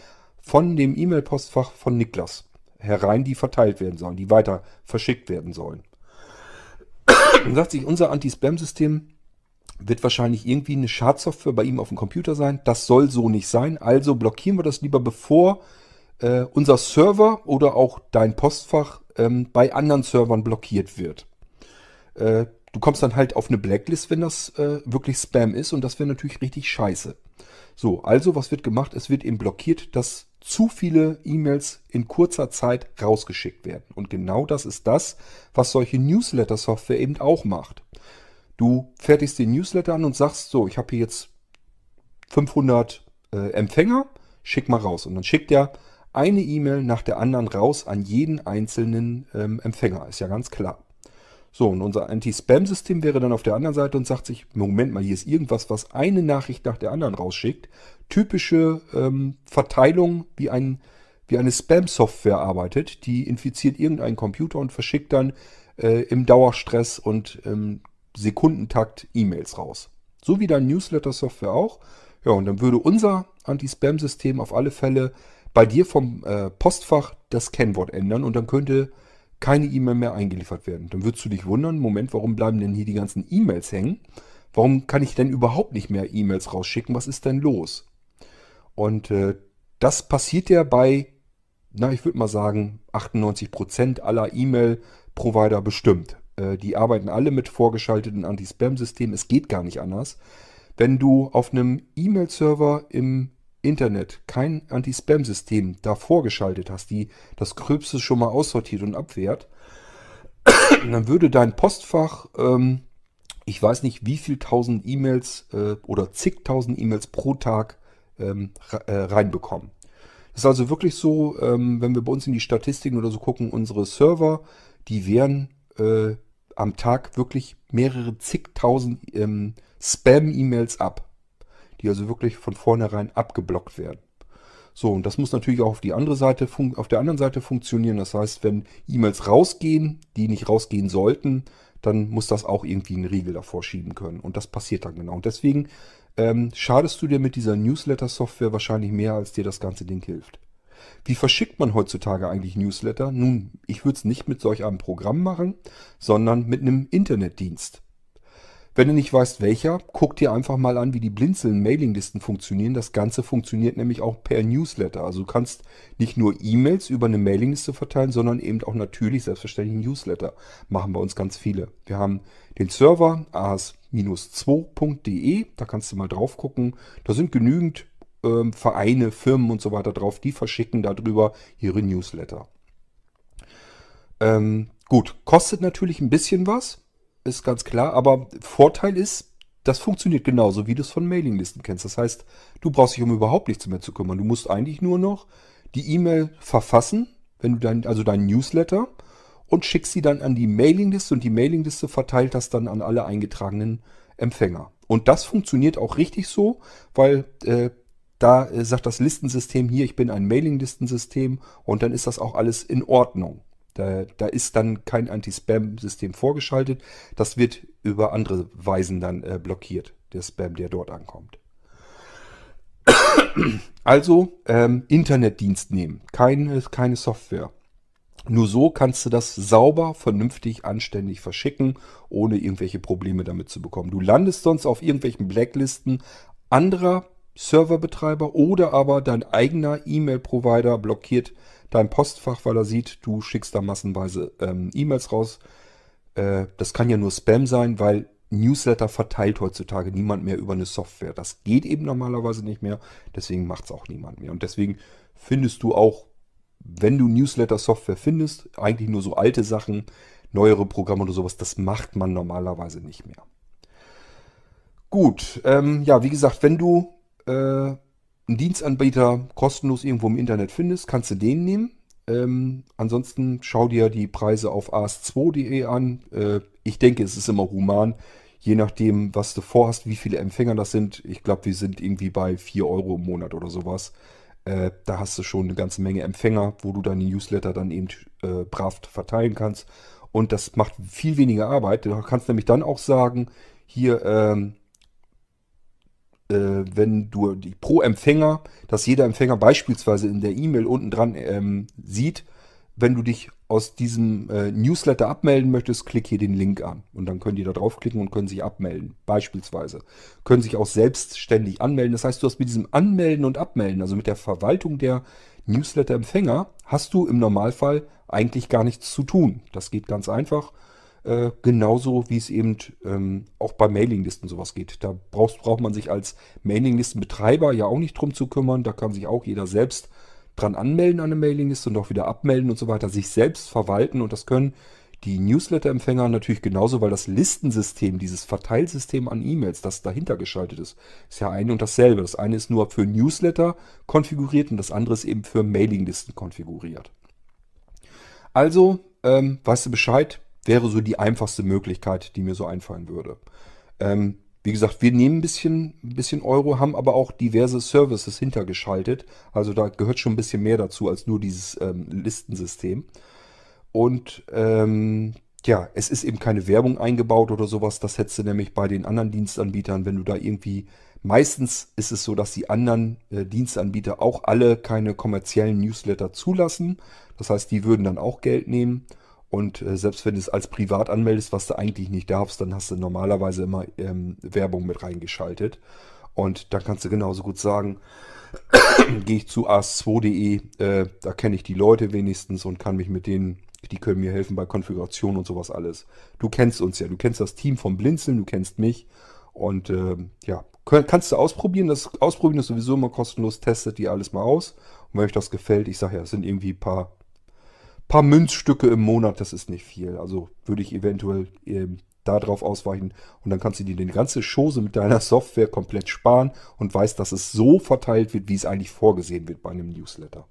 Speaker 1: von dem E-Mail-Postfach von Niklas herein, die verteilt werden sollen, die weiter verschickt werden sollen. Dann sagt sich, unser Anti-Spam-System wird wahrscheinlich irgendwie eine Schadsoftware bei ihm auf dem Computer sein. Das soll so nicht sein. Also blockieren wir das lieber, bevor äh, unser Server oder auch dein Postfach ähm, bei anderen Servern blockiert wird. Äh, du kommst dann halt auf eine Blacklist, wenn das äh, wirklich Spam ist und das wäre natürlich richtig scheiße. So, also was wird gemacht? Es wird eben blockiert, dass zu viele E-Mails in kurzer Zeit rausgeschickt werden. Und genau das ist das, was solche Newsletter-Software eben auch macht. Du fertigst den Newsletter an und sagst so, ich habe hier jetzt 500 äh, Empfänger, schick mal raus. Und dann schickt er eine E-Mail nach der anderen raus an jeden einzelnen ähm, Empfänger. Ist ja ganz klar. So, und unser Anti-Spam-System wäre dann auf der anderen Seite und sagt sich, Moment mal, hier ist irgendwas, was eine Nachricht nach der anderen rausschickt. Typische ähm, Verteilung, wie, ein, wie eine Spam-Software arbeitet. Die infiziert irgendeinen Computer und verschickt dann äh, im Dauerstress und im Sekundentakt E-Mails raus. So wie dein Newsletter-Software auch. Ja, und dann würde unser Anti-Spam-System auf alle Fälle bei dir vom äh, Postfach das Kennwort ändern und dann könnte keine E-Mail mehr eingeliefert werden. Dann würdest du dich wundern, Moment, warum bleiben denn hier die ganzen E-Mails hängen? Warum kann ich denn überhaupt nicht mehr E-Mails rausschicken? Was ist denn los? Und äh, das passiert ja bei, na, ich würde mal sagen, 98% aller E-Mail-Provider bestimmt. Äh, die arbeiten alle mit vorgeschalteten Anti-Spam-Systemen. Es geht gar nicht anders. Wenn du auf einem E-Mail-Server im Internet kein Anti-Spam-System da vorgeschaltet hast, die das Gröbste schon mal aussortiert und abwehrt, dann würde dein Postfach, ähm, ich weiß nicht wie viel tausend E-Mails äh, oder zigtausend E-Mails pro Tag ähm, äh, reinbekommen. Das ist also wirklich so, ähm, wenn wir bei uns in die Statistiken oder so gucken, unsere Server, die wehren äh, am Tag wirklich mehrere zigtausend ähm, Spam-E-Mails ab die also wirklich von vornherein abgeblockt werden. So, und das muss natürlich auch auf die andere Seite, auf der anderen Seite funktionieren. Das heißt, wenn E-Mails rausgehen, die nicht rausgehen sollten, dann muss das auch irgendwie einen Riegel davor schieben können. Und das passiert dann genau. Und deswegen ähm, schadest du dir mit dieser Newsletter-Software wahrscheinlich mehr, als dir das ganze Ding hilft. Wie verschickt man heutzutage eigentlich Newsletter? Nun, ich würde es nicht mit solch einem Programm machen, sondern mit einem Internetdienst. Wenn du nicht weißt, welcher, guck dir einfach mal an, wie die Blinzeln-Mailinglisten funktionieren. Das Ganze funktioniert nämlich auch per Newsletter. Also du kannst nicht nur E-Mails über eine Mailingliste verteilen, sondern eben auch natürlich selbstverständlich Newsletter. Machen bei uns ganz viele. Wir haben den Server as-2.de, da kannst du mal drauf gucken. Da sind genügend ähm, Vereine, Firmen und so weiter drauf, die verschicken darüber ihre Newsletter. Ähm, gut, kostet natürlich ein bisschen was ist ganz klar. Aber Vorteil ist, das funktioniert genauso, wie du es von Mailinglisten kennst. Das heißt, du brauchst dich um überhaupt nichts mehr zu kümmern. Du musst eigentlich nur noch die E-Mail verfassen, wenn du dein, also deinen Newsletter, und schickst sie dann an die Mailingliste und die Mailingliste verteilt das dann an alle eingetragenen Empfänger. Und das funktioniert auch richtig so, weil äh, da äh, sagt das Listensystem hier, ich bin ein Mailinglistensystem und dann ist das auch alles in Ordnung. Da, da ist dann kein Anti-Spam-System vorgeschaltet. Das wird über andere Weisen dann äh, blockiert, der Spam, der dort ankommt. Also ähm, Internetdienst nehmen, keine, keine Software. Nur so kannst du das sauber, vernünftig, anständig verschicken, ohne irgendwelche Probleme damit zu bekommen. Du landest sonst auf irgendwelchen Blacklisten anderer Serverbetreiber oder aber dein eigener E-Mail-Provider blockiert dein Postfach, weil er sieht, du schickst da massenweise ähm, E-Mails raus. Äh, das kann ja nur Spam sein, weil Newsletter verteilt heutzutage niemand mehr über eine Software. Das geht eben normalerweise nicht mehr, deswegen macht es auch niemand mehr. Und deswegen findest du auch, wenn du Newsletter-Software findest, eigentlich nur so alte Sachen, neuere Programme oder sowas, das macht man normalerweise nicht mehr. Gut, ähm, ja, wie gesagt, wenn du äh, einen Dienstanbieter kostenlos irgendwo im Internet findest, kannst du den nehmen. Ähm, ansonsten schau dir die Preise auf as2.de an. Äh, ich denke, es ist immer human, je nachdem, was du vorhast, wie viele Empfänger das sind. Ich glaube, wir sind irgendwie bei 4 Euro im Monat oder sowas. Äh, da hast du schon eine ganze Menge Empfänger, wo du deine Newsletter dann eben äh, brav verteilen kannst. Und das macht viel weniger Arbeit. Du kannst nämlich dann auch sagen, hier, ähm, äh, wenn du die pro Empfänger, dass jeder Empfänger beispielsweise in der E-Mail unten dran ähm, sieht, wenn du dich aus diesem äh, Newsletter abmelden möchtest, klick hier den Link an. Und dann können die da draufklicken und können sich abmelden. Beispielsweise. Können sich auch selbstständig anmelden. Das heißt, du hast mit diesem Anmelden und Abmelden, also mit der Verwaltung der Newsletter-Empfänger, hast du im Normalfall eigentlich gar nichts zu tun. Das geht ganz einfach. Äh, genauso wie es eben ähm, auch bei Mailinglisten sowas geht. Da brauchst, braucht man sich als Mailinglistenbetreiber ja auch nicht drum zu kümmern. Da kann sich auch jeder selbst dran anmelden an eine Mailingliste und auch wieder abmelden und so weiter, sich selbst verwalten und das können die Newsletter-Empfänger natürlich genauso, weil das Listensystem, dieses Verteilsystem an E-Mails, das dahinter geschaltet ist, ist ja ein und dasselbe. Das eine ist nur für Newsletter konfiguriert und das andere ist eben für Mailinglisten konfiguriert. Also, ähm, weißt du Bescheid, wäre so die einfachste Möglichkeit, die mir so einfallen würde. Ähm, wie gesagt, wir nehmen ein bisschen, ein bisschen Euro, haben aber auch diverse Services hintergeschaltet. Also da gehört schon ein bisschen mehr dazu als nur dieses ähm, Listensystem. Und ähm, ja, es ist eben keine Werbung eingebaut oder sowas. Das hättest du nämlich bei den anderen Dienstanbietern, wenn du da irgendwie. Meistens ist es so, dass die anderen äh, Dienstanbieter auch alle keine kommerziellen Newsletter zulassen. Das heißt, die würden dann auch Geld nehmen. Und äh, selbst wenn du es als privat anmeldest, was du eigentlich nicht darfst, dann hast du normalerweise immer ähm, Werbung mit reingeschaltet. Und dann kannst du genauso gut sagen, gehe ich zu as2.de, äh, da kenne ich die Leute wenigstens und kann mich mit denen, die können mir helfen bei Konfiguration und sowas alles. Du kennst uns ja, du kennst das Team vom Blinzeln, du kennst mich. Und äh, ja, kannst du ausprobieren. Das Ausprobieren ist sowieso immer kostenlos. Testet die alles mal aus. Und wenn euch das gefällt, ich sage ja, es sind irgendwie ein paar paar Münzstücke im Monat, das ist nicht viel. Also würde ich eventuell ähm, darauf ausweichen und dann kannst du dir die ganze Chose mit deiner Software komplett sparen und weißt, dass es so verteilt wird, wie es eigentlich vorgesehen wird bei einem Newsletter.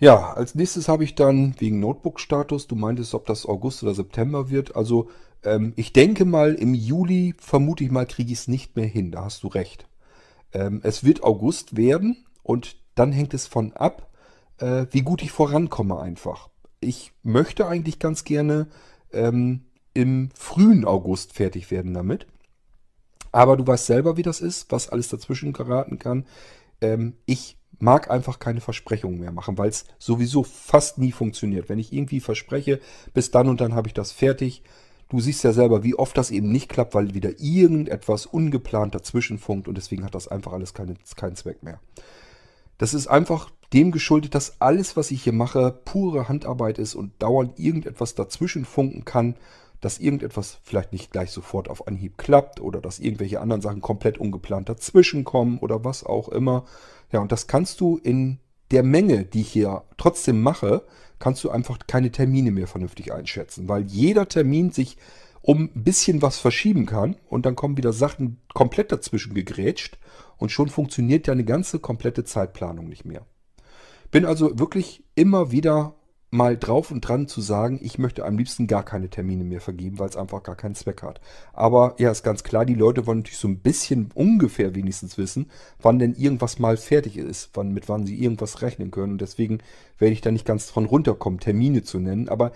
Speaker 1: Ja, als nächstes habe ich dann wegen Notebook-Status, du meintest, ob das August oder September wird. Also ähm, ich denke mal, im Juli vermute ich mal, kriege ich es nicht mehr hin. Da hast du recht. Ähm, es wird August werden und dann hängt es von ab, äh, wie gut ich vorankomme einfach. Ich möchte eigentlich ganz gerne ähm, im frühen August fertig werden damit. Aber du weißt selber, wie das ist, was alles dazwischen geraten kann. Ähm, ich mag einfach keine Versprechungen mehr machen, weil es sowieso fast nie funktioniert. Wenn ich irgendwie verspreche, bis dann und dann habe ich das fertig. Du siehst ja selber, wie oft das eben nicht klappt, weil wieder irgendetwas ungeplant dazwischen funkt und deswegen hat das einfach alles keine, keinen Zweck mehr. Das ist einfach dem geschuldet, dass alles, was ich hier mache, pure Handarbeit ist und dauernd irgendetwas dazwischen funken kann, dass irgendetwas vielleicht nicht gleich sofort auf Anhieb klappt oder dass irgendwelche anderen Sachen komplett ungeplant dazwischen kommen oder was auch immer. Ja, und das kannst du in der Menge, die ich hier trotzdem mache, kannst du einfach keine Termine mehr vernünftig einschätzen, weil jeder Termin sich um ein bisschen was verschieben kann und dann kommen wieder Sachen komplett dazwischen gegrätscht und schon funktioniert ja eine ganze komplette Zeitplanung nicht mehr. Bin also wirklich immer wieder mal drauf und dran zu sagen, ich möchte am liebsten gar keine Termine mehr vergeben, weil es einfach gar keinen Zweck hat. Aber ja, ist ganz klar, die Leute wollen natürlich so ein bisschen ungefähr wenigstens wissen, wann denn irgendwas mal fertig ist, wann, mit wann sie irgendwas rechnen können. Und deswegen werde ich da nicht ganz von runterkommen, Termine zu nennen. Aber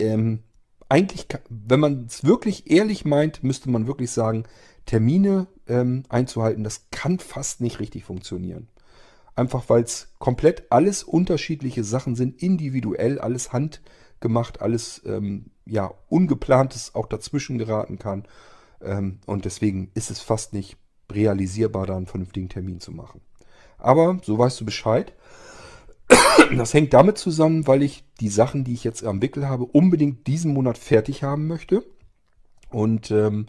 Speaker 1: ähm, eigentlich, wenn man es wirklich ehrlich meint, müsste man wirklich sagen, Termine ähm, einzuhalten, das kann fast nicht richtig funktionieren. Einfach weil es komplett alles unterschiedliche Sachen sind, individuell, alles handgemacht, alles ähm, ja ungeplantes auch dazwischen geraten kann. Ähm, und deswegen ist es fast nicht realisierbar, da einen vernünftigen Termin zu machen. Aber so weißt du Bescheid. Das hängt damit zusammen, weil ich die Sachen, die ich jetzt am Wickel habe, unbedingt diesen Monat fertig haben möchte. Und ähm,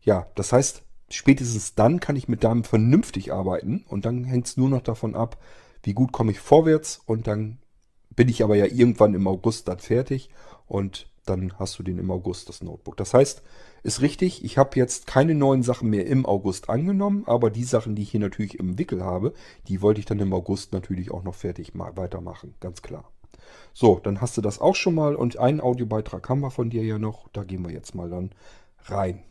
Speaker 1: ja, das heißt, spätestens dann kann ich mit Damen vernünftig arbeiten und dann hängt es nur noch davon ab, wie gut komme ich vorwärts und dann bin ich aber ja irgendwann im August dann fertig und dann hast du den im August, das Notebook. Das heißt, ist richtig, ich habe jetzt keine neuen Sachen mehr im August angenommen, aber die Sachen, die ich hier natürlich im Wickel habe, die wollte ich dann im August natürlich auch noch fertig weitermachen, ganz klar. So, dann hast du das auch schon mal und einen Audiobeitrag haben wir von dir ja noch, da gehen wir jetzt mal dann rein.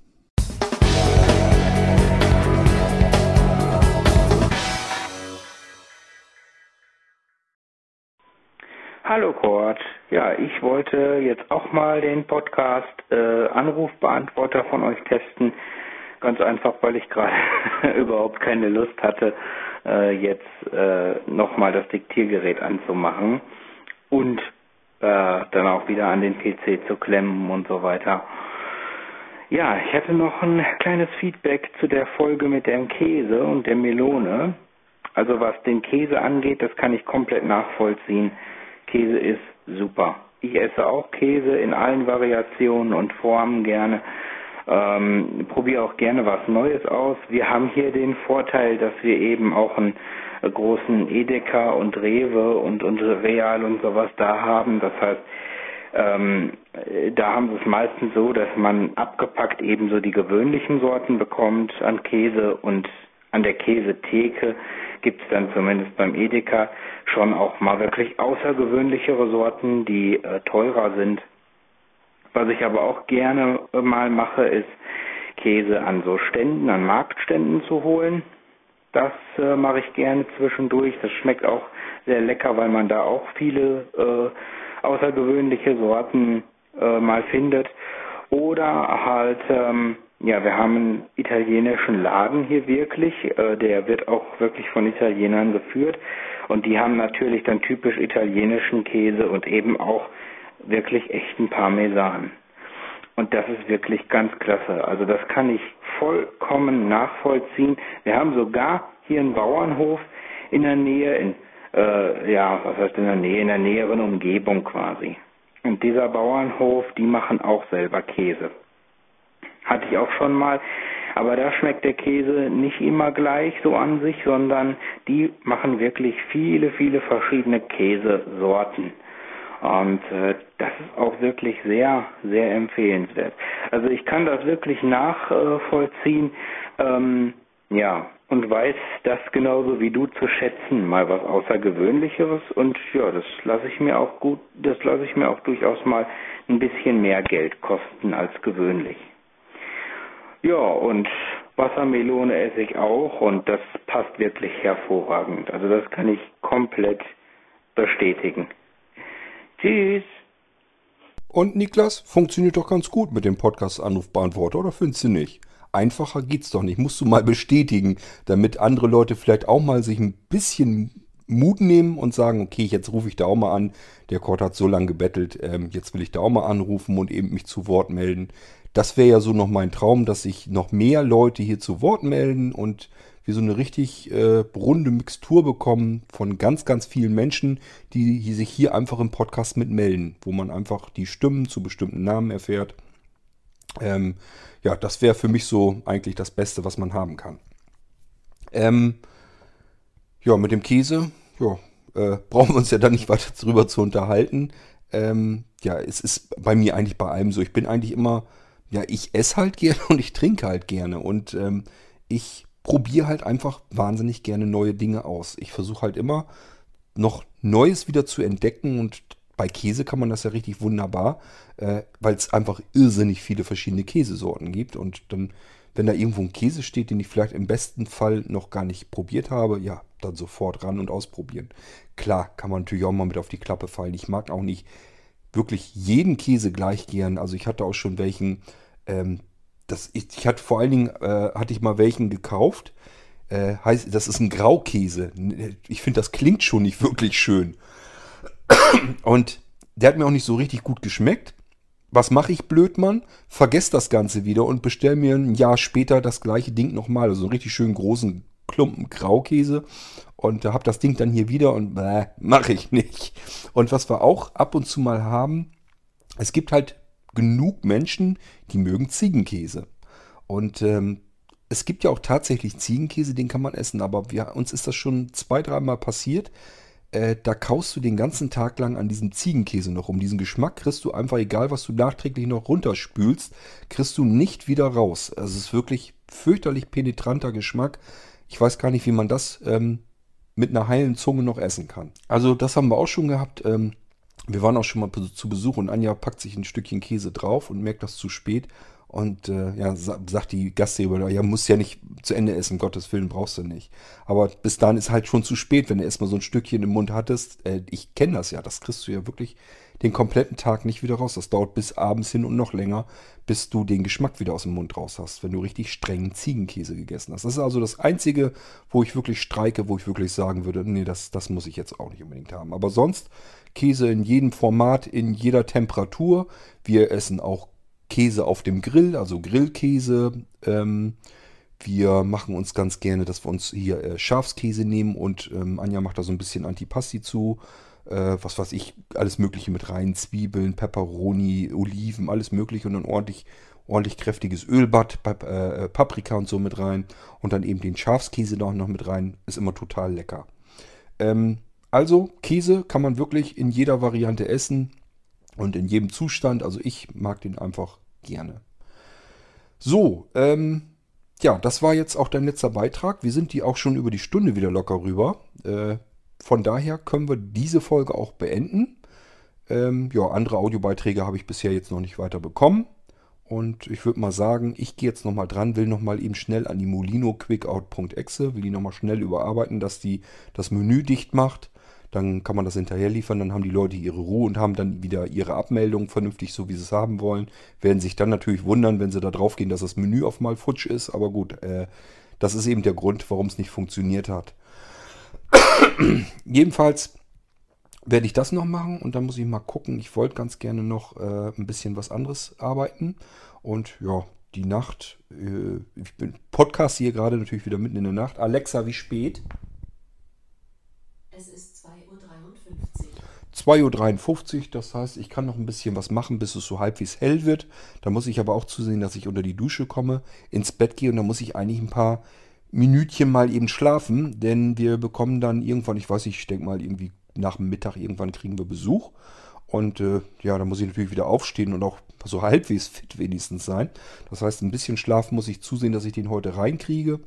Speaker 2: Hallo Kurt. Ja, ich wollte jetzt auch mal den Podcast äh, Anrufbeantworter von euch testen. Ganz einfach, weil ich gerade überhaupt keine Lust hatte, äh, jetzt äh, nochmal das Diktiergerät anzumachen und äh, dann auch wieder an den PC zu klemmen und so weiter. Ja, ich hätte noch ein kleines Feedback zu der Folge mit dem Käse und der Melone. Also was den Käse angeht, das kann ich komplett nachvollziehen. Käse ist super. Ich esse auch Käse in allen Variationen und Formen gerne. Ähm, probiere auch gerne was Neues aus. Wir haben hier den Vorteil, dass wir eben auch einen großen Edeka und Rewe und, und Real und sowas da haben. Das heißt, ähm, da haben sie es meistens so, dass man abgepackt eben so die gewöhnlichen Sorten bekommt an Käse und an der Käsetheke gibt es dann zumindest beim Edeka schon auch mal wirklich außergewöhnlichere Sorten, die äh, teurer sind. Was ich aber auch gerne äh, mal mache, ist Käse an so Ständen, an Marktständen zu holen. Das äh, mache ich gerne zwischendurch. Das schmeckt auch sehr lecker, weil man da auch viele äh, außergewöhnliche Sorten äh, mal findet. Oder halt, ähm, ja, wir haben einen italienischen Laden hier wirklich, äh, der wird auch wirklich von Italienern geführt. Und die haben natürlich dann typisch italienischen Käse und eben auch wirklich echten Parmesan. Und das ist wirklich ganz klasse. Also das kann ich vollkommen nachvollziehen. Wir haben sogar hier einen Bauernhof in der Nähe, in äh, ja, was heißt in der Nähe, in der näheren Umgebung quasi. Und dieser Bauernhof, die machen auch selber Käse. Hatte ich auch schon mal. Aber da schmeckt der Käse nicht immer gleich so an sich, sondern die machen wirklich viele, viele verschiedene Käsesorten. Und äh, das ist auch wirklich sehr, sehr empfehlenswert. Also ich kann das wirklich nachvollziehen. Ähm, ja, und weiß das genauso wie du zu schätzen, mal was Außergewöhnlicheres und ja, das lasse ich mir auch gut, das lasse ich mir auch durchaus mal ein bisschen mehr Geld kosten als gewöhnlich. Ja, und Wassermelone esse ich auch und das passt wirklich hervorragend. Also das kann ich komplett bestätigen. Tschüss.
Speaker 1: Und Niklas, funktioniert doch ganz gut mit dem Podcast-Anrufbeantworter, oder findest du nicht? Einfacher geht's doch nicht. Musst du mal bestätigen, damit andere Leute vielleicht auch mal sich ein bisschen Mut nehmen und sagen, okay, jetzt rufe ich da auch mal an. Der Kurt hat so lange gebettelt, ähm, jetzt will ich da auch mal anrufen und eben mich zu Wort melden. Das wäre ja so noch mein Traum, dass sich noch mehr Leute hier zu Wort melden und wir so eine richtig äh, runde Mixtur bekommen von ganz, ganz vielen Menschen, die, die sich hier einfach im Podcast mitmelden, wo man einfach die Stimmen zu bestimmten Namen erfährt. Ähm, ja, das wäre für mich so eigentlich das Beste, was man haben kann. Ähm, ja, mit dem Käse, ja, äh, brauchen wir uns ja dann nicht weiter drüber zu unterhalten. Ähm, ja, es ist bei mir eigentlich bei allem so. Ich bin eigentlich immer, ja, ich esse halt gerne und ich trinke halt gerne. Und ähm, ich probiere halt einfach wahnsinnig gerne neue Dinge aus. Ich versuche halt immer noch Neues wieder zu entdecken und bei Käse kann man das ja richtig wunderbar, äh, weil es einfach irrsinnig viele verschiedene Käsesorten gibt. Und dann, wenn da irgendwo ein Käse steht, den ich vielleicht im besten Fall noch gar nicht probiert habe, ja, dann sofort ran und ausprobieren. Klar, kann man natürlich auch mal mit auf die Klappe fallen. Ich mag auch nicht wirklich jeden Käse gleich gern. Also ich hatte auch schon welchen, ähm, das, ich, ich, hatte vor allen Dingen, äh, hatte ich mal welchen gekauft. Äh, heißt, das ist ein Graukäse. Ich finde, das klingt schon nicht wirklich schön. Und der hat mir auch nicht so richtig gut geschmeckt. Was mache ich, Blödmann? Vergess das Ganze wieder und bestell mir ein Jahr später das gleiche Ding nochmal. Also einen richtig schönen großen Klumpen Graukäse. Und habe das Ding dann hier wieder und äh, mache ich nicht. Und was wir auch ab und zu mal haben, es gibt halt genug Menschen, die mögen Ziegenkäse. Und ähm, es gibt ja auch tatsächlich Ziegenkäse, den kann man essen. Aber wir, uns ist das schon zwei, dreimal passiert äh, da kaust du den ganzen Tag lang an diesem Ziegenkäse noch rum. Diesen Geschmack kriegst du einfach, egal was du nachträglich noch runterspülst, kriegst du nicht wieder raus. Also es ist wirklich fürchterlich penetranter Geschmack. Ich weiß gar nicht, wie man das ähm, mit einer heilen Zunge noch essen kann. Also das haben wir auch schon gehabt. Ähm, wir waren auch schon mal zu Besuch und Anja packt sich ein Stückchen Käse drauf und merkt das zu spät und äh, ja, sagt die Gastgeber, ja, muss ja nicht zu Ende essen, Gottes Willen brauchst du nicht. Aber bis dahin ist halt schon zu spät, wenn du erstmal so ein Stückchen im Mund hattest. Äh, ich kenne das ja, das kriegst du ja wirklich den kompletten Tag nicht wieder raus. Das dauert bis abends hin und noch länger, bis du den Geschmack wieder aus dem Mund raus hast, wenn du richtig strengen Ziegenkäse gegessen hast. Das ist also das Einzige, wo ich wirklich streike, wo ich wirklich sagen würde, nee, das, das muss ich jetzt auch nicht unbedingt haben. Aber sonst Käse in jedem Format, in jeder Temperatur. Wir essen auch Käse auf dem Grill, also Grillkäse. Ähm, wir machen uns ganz gerne, dass wir uns hier äh, Schafskäse nehmen und ähm, Anja macht da so ein bisschen Antipasti zu. Äh, was weiß ich, alles Mögliche mit rein. Zwiebeln, Peperoni, Oliven, alles Mögliche und dann ordentlich, ordentlich kräftiges Ölbad, Pap äh, Paprika und so mit rein. Und dann eben den Schafskäse da noch mit rein. Ist immer total lecker. Ähm, also Käse kann man wirklich in jeder Variante essen und in jedem Zustand. Also ich mag den einfach gerne. So, ähm, ja, das war jetzt auch dein letzter Beitrag. Wir sind die auch schon über die Stunde wieder locker rüber. Äh, von daher können wir diese Folge auch beenden. Ähm, ja, andere Audiobeiträge habe ich bisher jetzt noch nicht weiter bekommen. Und ich würde mal sagen, ich gehe jetzt nochmal dran, will nochmal eben schnell an die Molino Quickout.exe, will die nochmal schnell überarbeiten, dass die das Menü dicht macht. Dann kann man das hinterher liefern, dann haben die Leute ihre Ruhe und haben dann wieder ihre Abmeldung vernünftig, so wie sie es haben wollen. Werden sich dann natürlich wundern, wenn sie da drauf gehen, dass das Menü auf mal futsch ist. Aber gut, äh, das ist eben der Grund, warum es nicht funktioniert hat. Jedenfalls werde ich das noch machen und dann muss ich mal gucken. Ich wollte ganz gerne noch äh, ein bisschen was anderes arbeiten. Und ja, die Nacht, äh, ich bin Podcast hier gerade natürlich wieder mitten in der Nacht. Alexa, wie spät?
Speaker 3: Es ist
Speaker 1: 2.53 Uhr, das heißt, ich kann noch ein bisschen was machen, bis es so halbwegs hell wird. Da muss ich aber auch zusehen, dass ich unter die Dusche komme, ins Bett gehe und da muss ich eigentlich ein paar Minütchen mal eben schlafen, denn wir bekommen dann irgendwann, ich weiß nicht, ich denke mal irgendwie nach dem Mittag irgendwann kriegen wir Besuch. Und äh, ja, da muss ich natürlich wieder aufstehen und auch so halbwegs fit wenigstens sein. Das heißt, ein bisschen Schlaf muss ich zusehen, dass ich den heute reinkriege.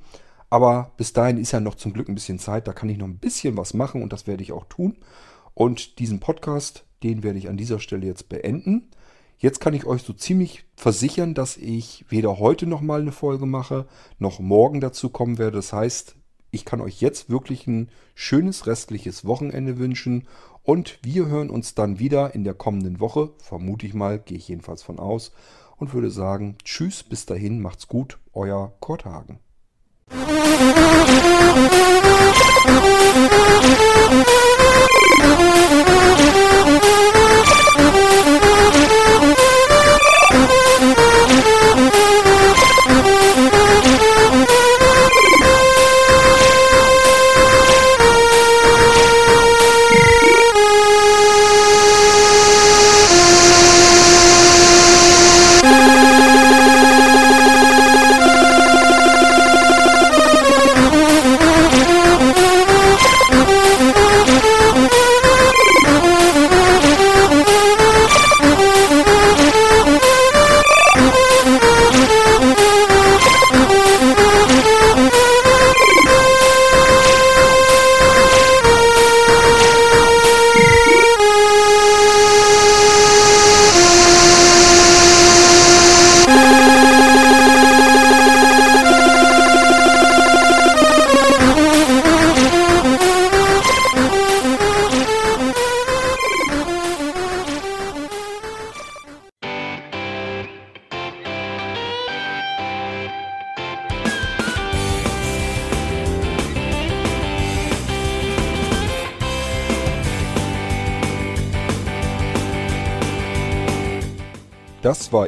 Speaker 1: Aber bis dahin ist ja noch zum Glück ein bisschen Zeit. Da kann ich noch ein bisschen was machen und das werde ich auch tun. Und diesen Podcast, den werde ich an dieser Stelle jetzt beenden. Jetzt kann ich euch so ziemlich versichern, dass ich weder heute nochmal eine Folge mache, noch morgen dazu kommen werde. Das heißt, ich kann euch jetzt wirklich ein schönes restliches Wochenende wünschen und wir hören uns dann wieder in der kommenden Woche, vermute ich mal, gehe ich jedenfalls von aus und würde sagen, tschüss, bis dahin, macht's gut, euer Kurt Hagen.